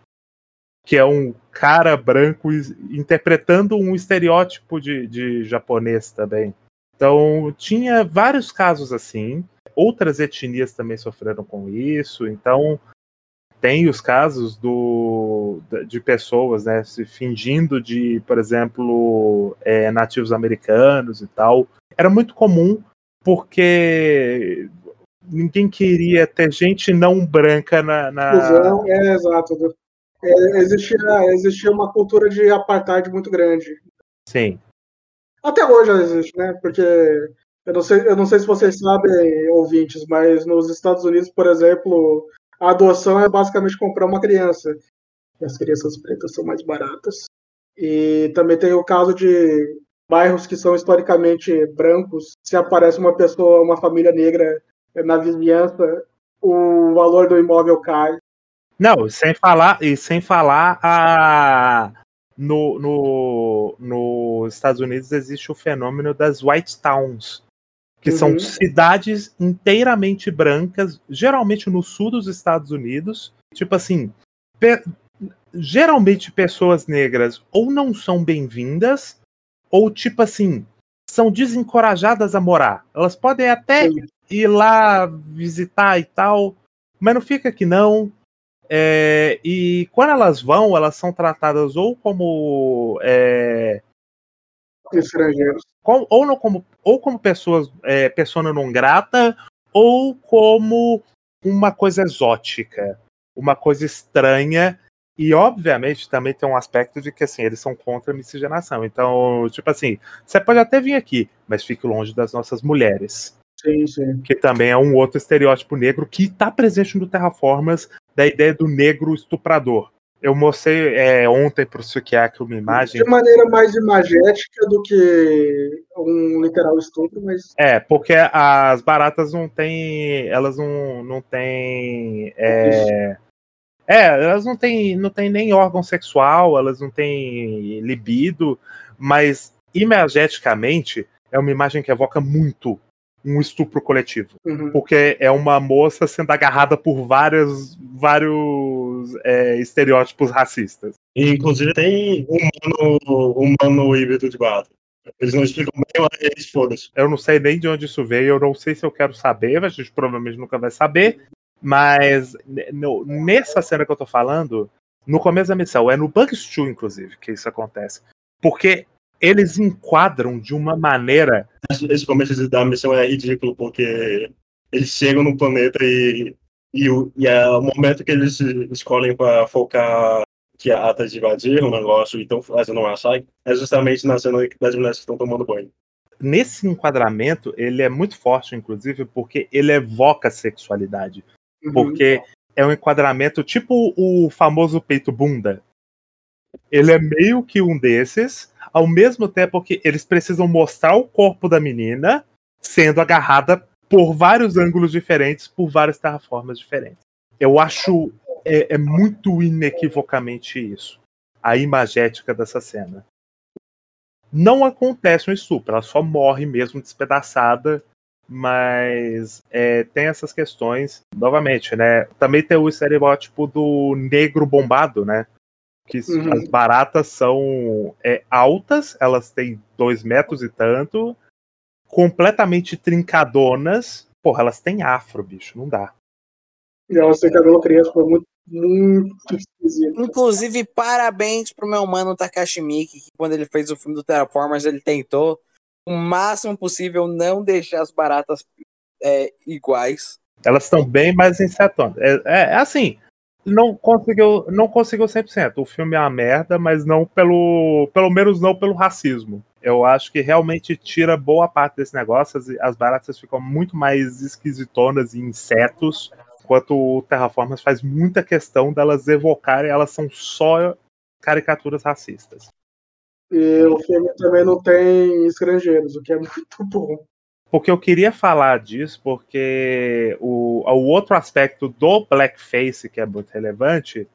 que é um cara branco interpretando um estereótipo de, de japonês também. Então, tinha vários casos assim. Outras etnias também sofreram com isso. Então, tem os casos do, de pessoas né, se fingindo de, por exemplo, é, nativos americanos e tal. Era muito comum porque ninguém queria ter gente não branca na. na... É, exato. É, existia, existia uma cultura de apartheid muito grande. Sim. Até hoje existe, né? Porque eu não sei, eu não sei se vocês sabem, ouvintes, mas nos Estados Unidos, por exemplo, a adoção é basicamente comprar uma criança. E as crianças pretas são mais baratas. E também tem o caso de bairros que são historicamente brancos. Se aparece uma pessoa, uma família negra na vizinhança, o valor do imóvel cai. Não, sem falar, e sem falar a. No, no, nos Estados Unidos existe o fenômeno das White Towns, que uhum. são cidades inteiramente brancas, geralmente no sul dos Estados Unidos. Tipo assim, pe geralmente pessoas negras ou não são bem-vindas, ou tipo assim, são desencorajadas a morar. Elas podem até Sim. ir lá visitar e tal, mas não fica que não. É, e quando elas vão, elas são tratadas ou como é, estrangeiros, ou não como ou como pessoas é, persona não grata ou como uma coisa exótica, uma coisa estranha e obviamente também tem um aspecto de que assim eles são contra a miscigenação. Então, tipo assim, você pode até vir aqui, mas fique longe das nossas mulheres. Sim, sim. Que também é um outro estereótipo negro que está presente no Terraformas da ideia do negro estuprador. Eu mostrei é, ontem para o Sukiaki uma imagem. De maneira mais imagética do que um literal estupro, mas. É, porque as baratas não têm. Elas não, não têm. É, é, elas não têm, não têm nem órgão sexual, elas não têm libido, mas imageticamente é uma imagem que evoca muito um estupro coletivo. Uhum. Porque é uma moça sendo agarrada por vários, vários é, estereótipos racistas. E, inclusive tem um humano, humano híbrido de barata. Eles não explicam bem, mas foda-se. Eu não sei nem de onde isso veio, eu não sei se eu quero saber, a gente provavelmente nunca vai saber. Mas no, nessa cena que eu tô falando, no começo da missão, é no Bug Stew, inclusive, que isso acontece. Porque eles enquadram de uma maneira. Esse começo da missão é ridículo, porque eles chegam no planeta e, e, o, e é o momento que eles escolhem para focar que a Atas invadiram o negócio e estão fazendo um açaí, é justamente na cena das mulheres que estão tomando banho. Nesse enquadramento, ele é muito forte, inclusive, porque ele evoca sexualidade. Uhum. Porque é um enquadramento tipo o famoso peito bunda. Ele é meio que um desses, ao mesmo tempo que eles precisam mostrar o corpo da menina sendo agarrada por vários ângulos diferentes, por várias terraformas diferentes. Eu acho é, é muito inequivocamente isso. A imagética dessa cena. Não acontece um estupro, ela só morre mesmo despedaçada mas é, tem essas questões, novamente, né? Também tem o estereótipo do negro bombado, né? Que uhum. as baratas são é, altas, elas têm dois metros e tanto, completamente trincadonas. Porra, elas têm afro, bicho, não dá. E elas têm cabelo criança, foi muito, muito esquisito. Inclusive, parabéns pro meu mano Takashi Miki, que quando ele fez o filme do Terraformers, ele tentou o máximo possível não deixar as baratas é, iguais. Elas estão bem mais insetonas. É, é, é, assim, não conseguiu, não conseguiu 100%. O filme é uma merda, mas não pelo, pelo menos não pelo racismo. Eu acho que realmente tira boa parte desse negócio. As, as baratas ficam muito mais esquisitonas e insetos, enquanto o Terraformers faz muita questão delas evocarem, elas são só caricaturas racistas. E o filme também não tem estrangeiros, o que é muito bom. Porque eu queria falar disso, porque o, o outro aspecto do blackface que é muito relevante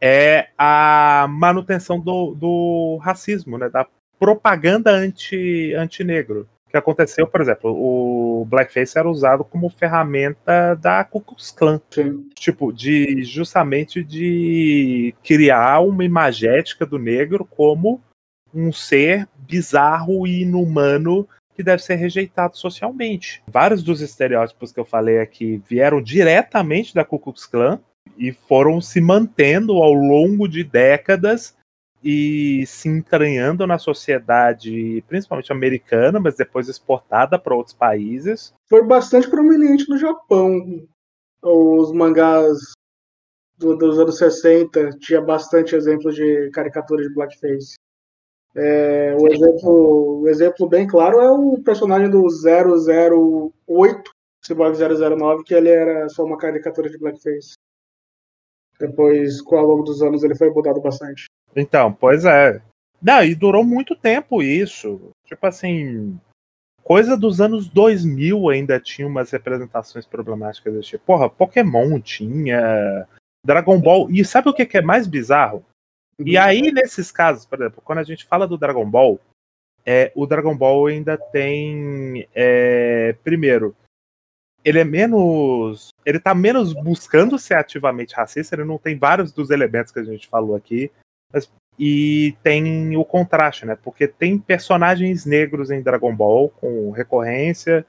é a manutenção do, do racismo, né, da propaganda anti, anti-negro. que aconteceu, por exemplo, o blackface era usado como ferramenta da Ku Klux Klan. Sim. Tipo, de justamente de criar uma imagética do negro como um ser bizarro e inumano que deve ser rejeitado socialmente. Vários dos estereótipos que eu falei aqui vieram diretamente da Ku Klux Klan e foram se mantendo ao longo de décadas e se entranhando na sociedade, principalmente americana, mas depois exportada para outros países. Foi bastante prominente no Japão. Os mangás do, dos anos 60 tinha bastante exemplos de caricaturas de blackface. É, o, exemplo, o exemplo bem claro é o personagem do 008, Cyborg 009, que ele era só uma caricatura de blackface. Depois, com ao longo dos anos, ele foi mudado bastante. Então, pois é. Não, e durou muito tempo isso. Tipo assim, coisa dos anos 2000 ainda tinha umas representações problemáticas tipo. Porra, Pokémon tinha, Dragon Ball. E sabe o que é mais bizarro? E uhum. aí, nesses casos, por exemplo, quando a gente fala do Dragon Ball, é, o Dragon Ball ainda tem. É, primeiro, ele é menos. Ele tá menos buscando ser ativamente racista, ele não tem vários dos elementos que a gente falou aqui. Mas, e tem o contraste, né? Porque tem personagens negros em Dragon Ball com recorrência,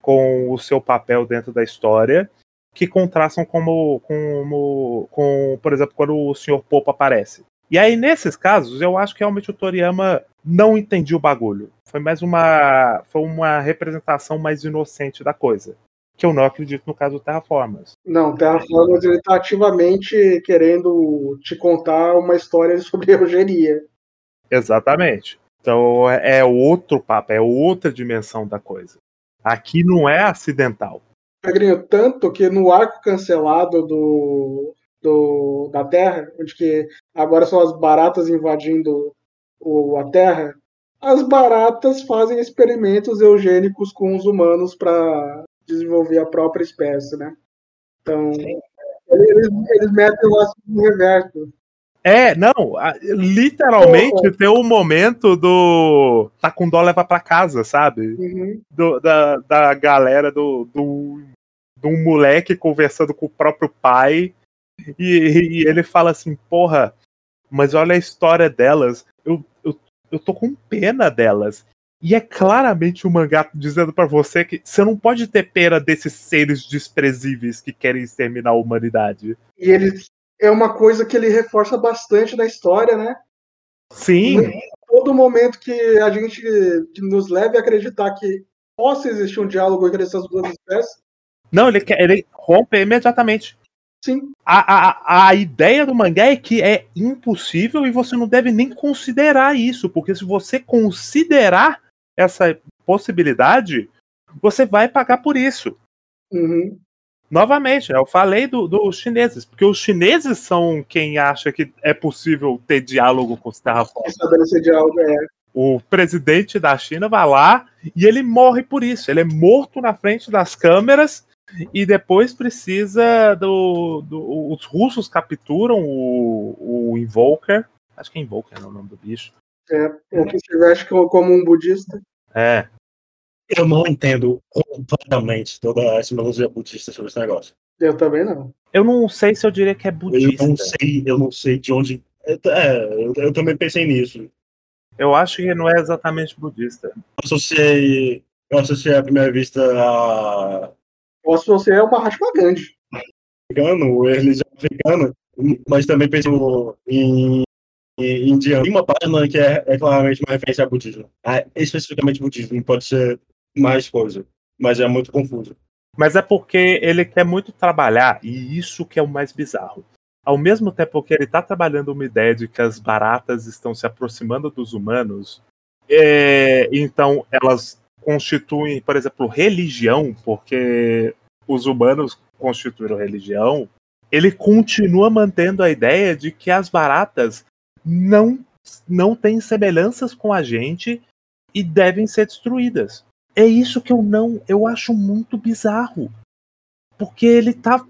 com o seu papel dentro da história, que contrastam como, como com, por exemplo, quando o Sr. Popo aparece. E aí, nesses casos, eu acho que realmente o Toriyama não entendia o bagulho. Foi mais uma. Foi uma representação mais inocente da coisa. Que eu não acredito no caso do Terraformers. Não, Terraformers ele tá ativamente querendo te contar uma história sobre eugenia. Exatamente. Então é outro papo, é outra dimensão da coisa. Aqui não é acidental. Pedrinho, tanto que no arco cancelado do do, da Terra, onde que agora são as baratas invadindo o, a Terra, as baratas fazem experimentos eugênicos com os humanos para desenvolver a própria espécie, né? Então, eles, eles metem o laço no reverso. É, não, literalmente tem o um momento do Tacundó leva pra casa, sabe? Uhum. Do, da, da galera do, do, do um moleque conversando com o próprio pai e, e, ele fala assim, porra, mas olha a história delas. Eu, eu, eu tô com pena delas. E é claramente o mangá dizendo para você que você não pode ter pena desses seres desprezíveis que querem exterminar a humanidade. E ele é uma coisa que ele reforça bastante na história, né? Sim. Em todo momento que a gente que nos leve a acreditar que possa existir um diálogo entre essas duas espécies. Não, ele quer, ele rompe imediatamente. Sim. A, a, a ideia do mangá é que é impossível e você não deve nem considerar isso, porque se você considerar essa possibilidade, você vai pagar por isso. Uhum. Novamente, eu falei dos do chineses, porque os chineses são quem acha que é possível ter diálogo com os terraformas. Estabelecer diálogo, é. O presidente da China vai lá e ele morre por isso. Ele é morto na frente das câmeras e depois precisa do. do os russos capturam o, o Invoker. Acho que é Invoker é o nome do bicho. É, o que se veste como um budista. É. Eu não entendo completamente toda a simbologia budista sobre esse negócio. Eu também não. Eu não sei se eu diria que é budista. Eu não sei, eu não sei de onde. É, eu, eu também pensei nisso. Eu acho que não é exatamente budista. Eu associei, eu associei à primeira vista a. Ou se você é o Mahatma Gandhi. Africano, religião africana, mas também pensei em, em indiano. Tem uma página que é, é claramente uma referência a budismo. É, especificamente budismo, pode ser mais coisa, mas é muito confuso. Mas é porque ele quer muito trabalhar, e isso que é o mais bizarro. Ao mesmo tempo que ele está trabalhando uma ideia de que as baratas estão se aproximando dos humanos, é, então elas constituem, por exemplo, religião, porque os humanos constituíram religião, ele continua mantendo a ideia de que as baratas não, não têm semelhanças com a gente e devem ser destruídas. É isso que eu não, eu acho muito bizarro. Porque ele tá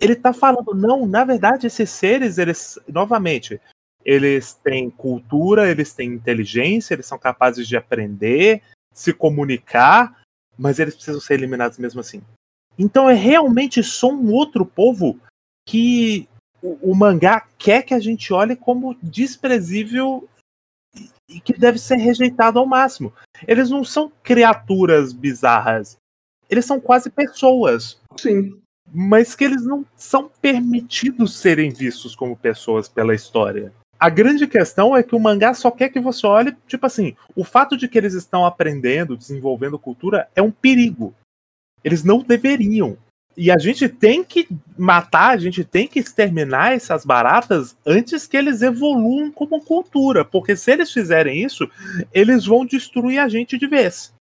ele tá falando, não, na verdade esses seres, eles novamente, eles têm cultura, eles têm inteligência, eles são capazes de aprender, se comunicar, mas eles precisam ser eliminados mesmo assim. Então é realmente só um outro povo que o, o mangá quer que a gente olhe como desprezível e que deve ser rejeitado ao máximo. Eles não são criaturas bizarras. Eles são quase pessoas. Sim. Mas que eles não são permitidos serem vistos como pessoas pela história. A grande questão é que o mangá só quer que você olhe, tipo assim, o fato de que eles estão aprendendo, desenvolvendo cultura é um perigo. Eles não deveriam. E a gente tem que matar, a gente tem que exterminar essas baratas antes que eles evoluam como cultura. Porque se eles fizerem isso, eles vão destruir a gente de vez.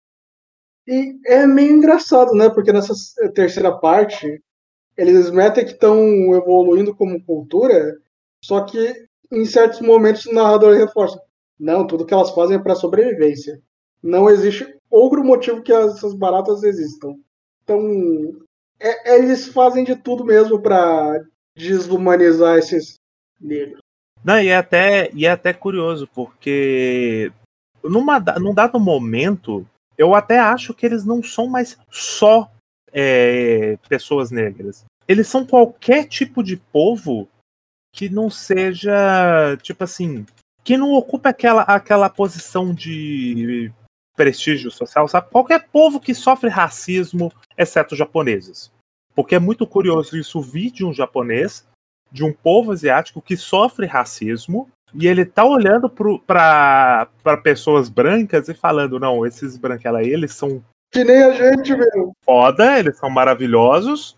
E é meio engraçado, né? Porque nessa terceira parte, eles metem que estão evoluindo como cultura, só que em certos momentos o narrador reforça: não, tudo que elas fazem é para sobrevivência. Não existe outro motivo que essas baratas existam. Então, é, eles fazem de tudo mesmo para desumanizar esses negros. Não, e é até, e é até curioso, porque numa, num dado momento, eu até acho que eles não são mais só é, pessoas negras. Eles são qualquer tipo de povo que não seja, tipo assim, que não ocupe aquela, aquela posição de prestígio social, sabe? Qualquer povo que sofre racismo, exceto japoneses. Porque é muito curioso isso vir de um japonês, de um povo asiático que sofre racismo, e ele tá olhando para pessoas brancas e falando: não, esses branquela aí, eles são. Que nem a gente, meu. Foda, eles são maravilhosos.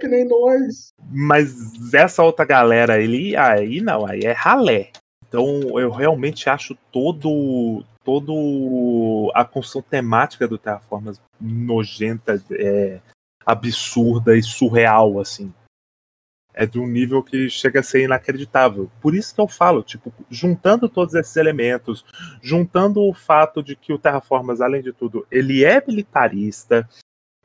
Que nem nós. Mas essa outra galera ali, aí não, aí é ralé. Então eu realmente acho todo todo a construção temática do Terraformas nojenta, é, absurda e surreal, assim. É de um nível que chega a ser inacreditável. Por isso que eu falo, tipo, juntando todos esses elementos, juntando o fato de que o Terraformas, além de tudo, ele é militarista,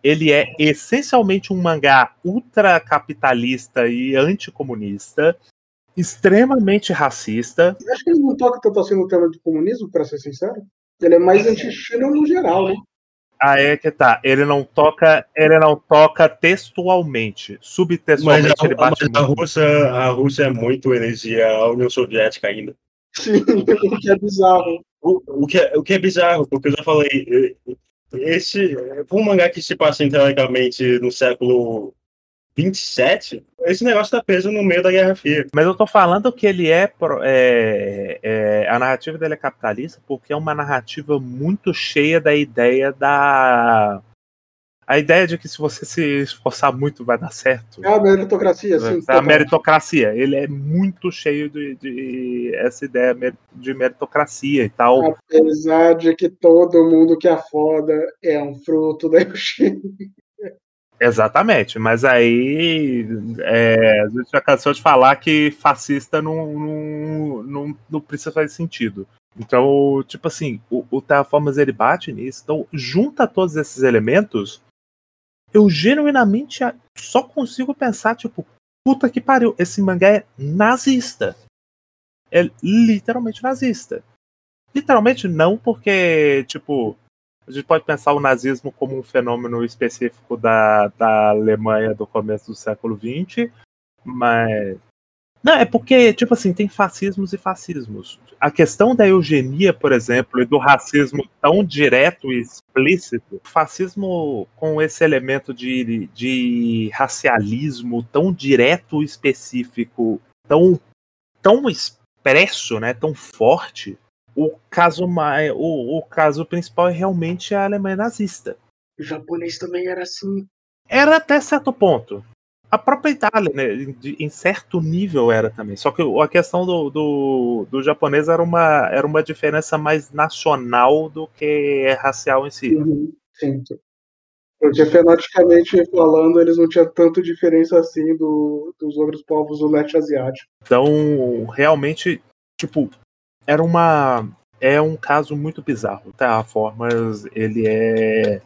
ele é essencialmente um mangá ultracapitalista e anticomunista, extremamente racista. Acho que ele não toca tanto assim no tema do comunismo, para ser sincero. Ele é mais anti-China no geral, né? Ah, é que tá. Ele não toca, ele não toca textualmente. Subtextualmente mas a, ele bate mas a Rússia, a Rússia é muito energia a União Soviética ainda. Sim, o que é bizarro. O, o, que é, o que é bizarro, porque eu já falei, esse, um mangá que se passa teoricamente no século 27, esse negócio tá preso no meio da Guerra Fria. Mas eu tô falando que ele é, é, é, A narrativa dele é capitalista porque é uma narrativa muito cheia da ideia da. A ideia de que se você se esforçar muito vai dar certo. É a meritocracia, sim. É a meritocracia. Ele é muito cheio de, de essa ideia de meritocracia e tal. Apesar de que todo mundo que é foda é um fruto da Exatamente, mas aí é, a gente já cansou de falar que fascista não, não, não, não precisa fazer sentido. Então, tipo assim, o, o Terraformas ele bate nisso. Então, junta todos esses elementos, eu genuinamente só consigo pensar, tipo, puta que pariu, esse mangá é nazista. É literalmente nazista. Literalmente não, porque, tipo, a gente pode pensar o nazismo como um fenômeno específico da, da Alemanha do começo do século XX, mas. Não, é porque, tipo assim, tem fascismos e fascismos. A questão da eugenia, por exemplo, e do racismo tão direto e explícito, fascismo com esse elemento de, de racialismo tão direto e específico, tão, tão expresso, né, tão forte, o caso mais, o, o caso principal é realmente a Alemanha nazista. O japonês também era assim. Era até certo ponto. A própria Itália, né, em certo nível era também. Só que a questão do, do, do, japonês era uma, era uma diferença mais nacional do que racial em si. Uhum, sim. Porque fenoticamente falando, eles não tinham tanta diferença assim do, dos outros povos do leste asiático. Então, realmente, tipo, era uma é um caso muito bizarro. Terraformers, ele é,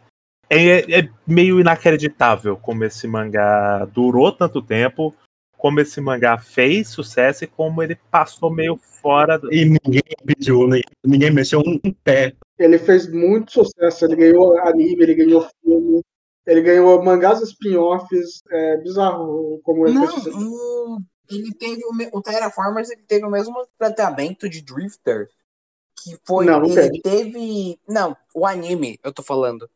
é é meio inacreditável como esse mangá durou tanto tempo, como esse mangá fez sucesso e como ele passou meio fora do... E ninguém pediu, ninguém mexeu um pé. Ele fez muito sucesso, ele ganhou anime, ele ganhou filme, ele ganhou mangás spin-offs, é bizarro como ele Não, fez o ele teve o, o Terraformers ele teve o mesmo tratamento de Drifter que foi não, não ele teve não o anime eu tô falando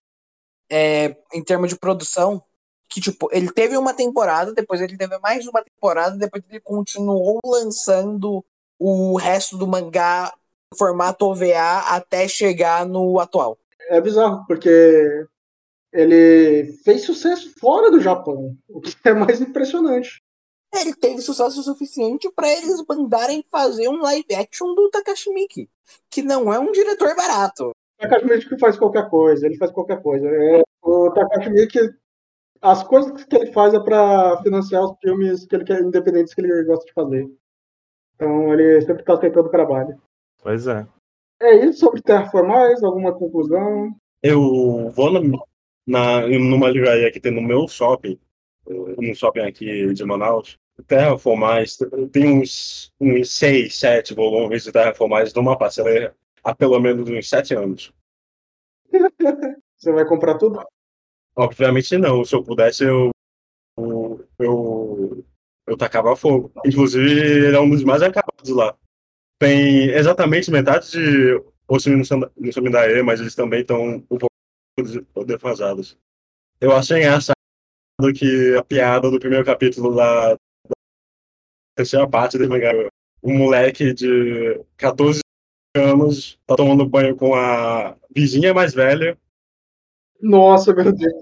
é, em termos de produção que tipo ele teve uma temporada depois ele teve mais uma temporada depois ele continuou lançando o resto do mangá em formato OVA até chegar no atual é bizarro porque ele fez sucesso fora do Japão o que é mais impressionante ele teve sucesso suficiente para eles mandarem fazer um live action do Takashi Miki, que não é um diretor barato. O Takashi Miki faz qualquer coisa, ele faz qualquer coisa. É, o Takashi Miki, as coisas que ele faz é para financiar os filmes que ele quer, independentes que ele gosta de fazer. Então ele sempre está aceitando o trabalho. Pois é. É isso sobre Terraformais? Alguma conclusão? Eu vou na, na, numa livraria que tem no meu shopping no shopping aqui de Manaus, Terraformais tem uns, uns seis, sete volumes de Terraformais numa parcela há pelo menos uns sete anos. Você vai comprar tudo? Obviamente não. Se eu pudesse, eu, eu, eu, eu tacava fogo. Inclusive, ele é um dos mais acabados lá. Tem exatamente metade de Ossumi no Samindae, mas eles também estão um pouco defasados. Eu achei essa do que a piada do primeiro capítulo da, da terceira parte do mangá. Um moleque de 14 anos tá tomando banho com a vizinha mais velha. Nossa, meu Deus.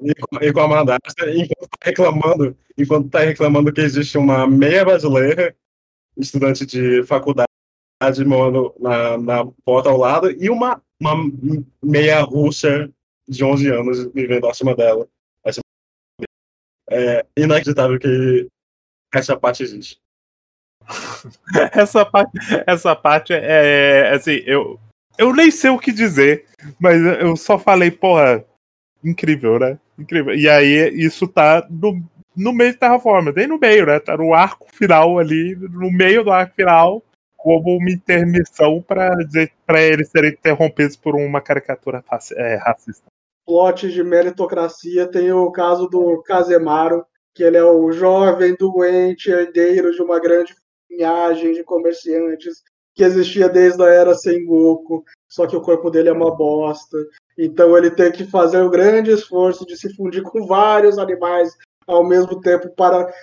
E com, a madrasta, enquanto tá reclamando, enquanto tá reclamando que existe uma meia brasileira, estudante de faculdade, morando na, na porta ao lado, e uma, uma meia russa de 11 anos vivendo acima dela é inacreditável que essa parte existe. essa parte, essa parte é assim, eu, eu nem sei o que dizer, mas eu só falei, porra, incrível, né? Incrível. E aí isso tá no, no meio de Terraforma, bem no meio, né? Tá no arco final ali, no meio do arco final, como uma intermissão para eles serem interrompidos por uma caricatura é, racista plot de meritocracia tem o caso do Casemaro, que ele é o jovem, doente, herdeiro de uma grande linhagem de comerciantes que existia desde a era Sengoku, só que o corpo dele é uma bosta. Então ele tem que fazer um grande esforço de se fundir com vários animais ao mesmo tempo para.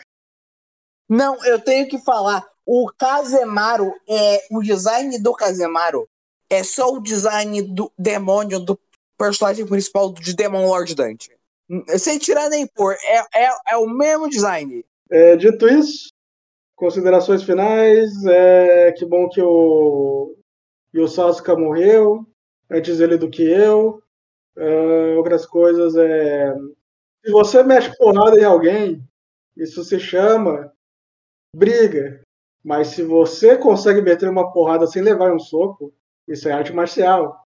Não, eu tenho que falar. O Kazemaru é o design do Kazemaru é só o design do demônio do personagem principal de Demon Lord Dante. Sem tirar nem pôr, é, é, é o mesmo design. É, dito isso, considerações finais. É, que bom que o, que o Sasuke morreu antes ele do que eu. É, outras coisas é. Se você mexe porrada em alguém, isso se chama briga. Mas se você consegue meter uma porrada sem levar um soco, isso é arte marcial.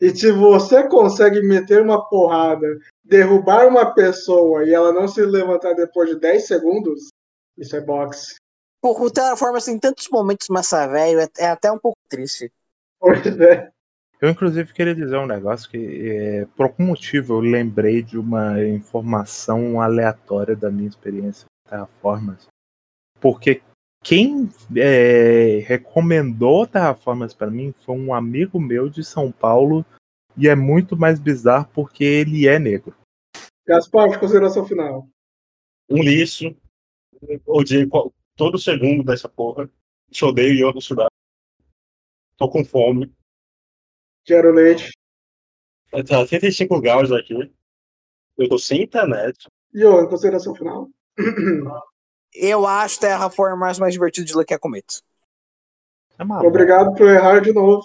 E se você consegue meter uma porrada, derrubar uma pessoa e ela não se levantar depois de 10 segundos, isso é boxe. Porra, o Terraformers tem tantos momentos massa velho, é, é até um pouco triste. Pois é. Eu, inclusive, queria dizer um negócio que, é, por algum motivo, eu lembrei de uma informação aleatória da minha experiência com Terraformers. Porque quem é, recomendou Terraformers para mim foi um amigo meu de São Paulo e é muito mais bizarro porque ele é negro. Gaspar, de consideração final. Um lixo. Odiei todo segundo dessa porra. Te odeio e eu estudar. Tô com fome. Quero leite. Tá 35 graus aqui. Eu tô sem internet. E eu, em consideração final. Eu acho Terraformars mais divertido de que a Cometa. É. Obrigado por errar de novo.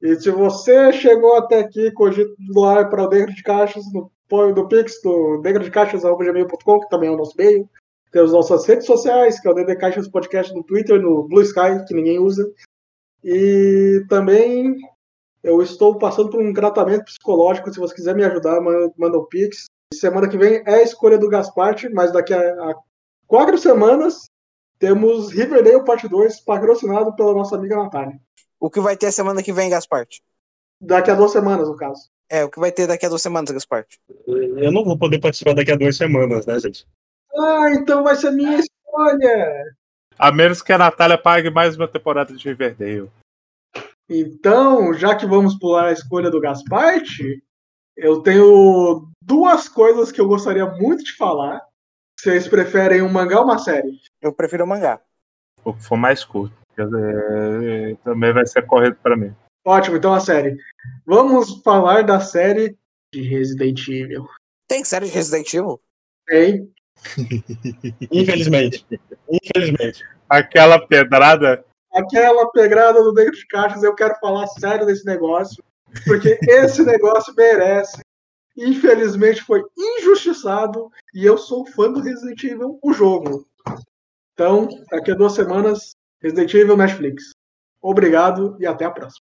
E se você chegou até aqui, cogito doar para o Dentro de Caixas, no apoio do Pix, do dentro de caixas.gmail.com, que também é o nosso e-mail. Temos nossas redes sociais, que é o de Caixas Podcast no Twitter, no Blue Sky, que ninguém usa. E também eu estou passando por um tratamento psicológico. Se você quiser me ajudar, manda, o Pix. Semana que vem é a escolha do Gasparte, mas daqui a, a quatro semanas temos Riverdale Parte 2, patrocinado pela nossa amiga Natália. O que vai ter a semana que vem, Gasparte? Daqui a duas semanas, no caso. É, o que vai ter daqui a duas semanas, Gasparte? Eu não vou poder participar daqui a duas semanas, né, gente? Ah, então vai ser minha escolha! A menos que a Natália pague mais uma temporada de Riverdale. Então, já que vamos pular a escolha do Gasparte, eu tenho duas coisas que eu gostaria muito de falar. Vocês preferem um mangá ou uma série? Eu prefiro o mangá. O que for mais curto. Dizer, também vai ser correto para mim. Ótimo, então a série. Vamos falar da série de Resident Evil. Tem série de Resident Evil? Tem. Infelizmente. Infelizmente. Aquela pedrada. Aquela pedrada do dentro de caixas, eu quero falar sério desse negócio. Porque esse negócio merece. Infelizmente foi injustiçado. E eu sou fã do Resident Evil, o jogo. Então, daqui a duas semanas, Resident Evil Netflix. Obrigado e até a próxima.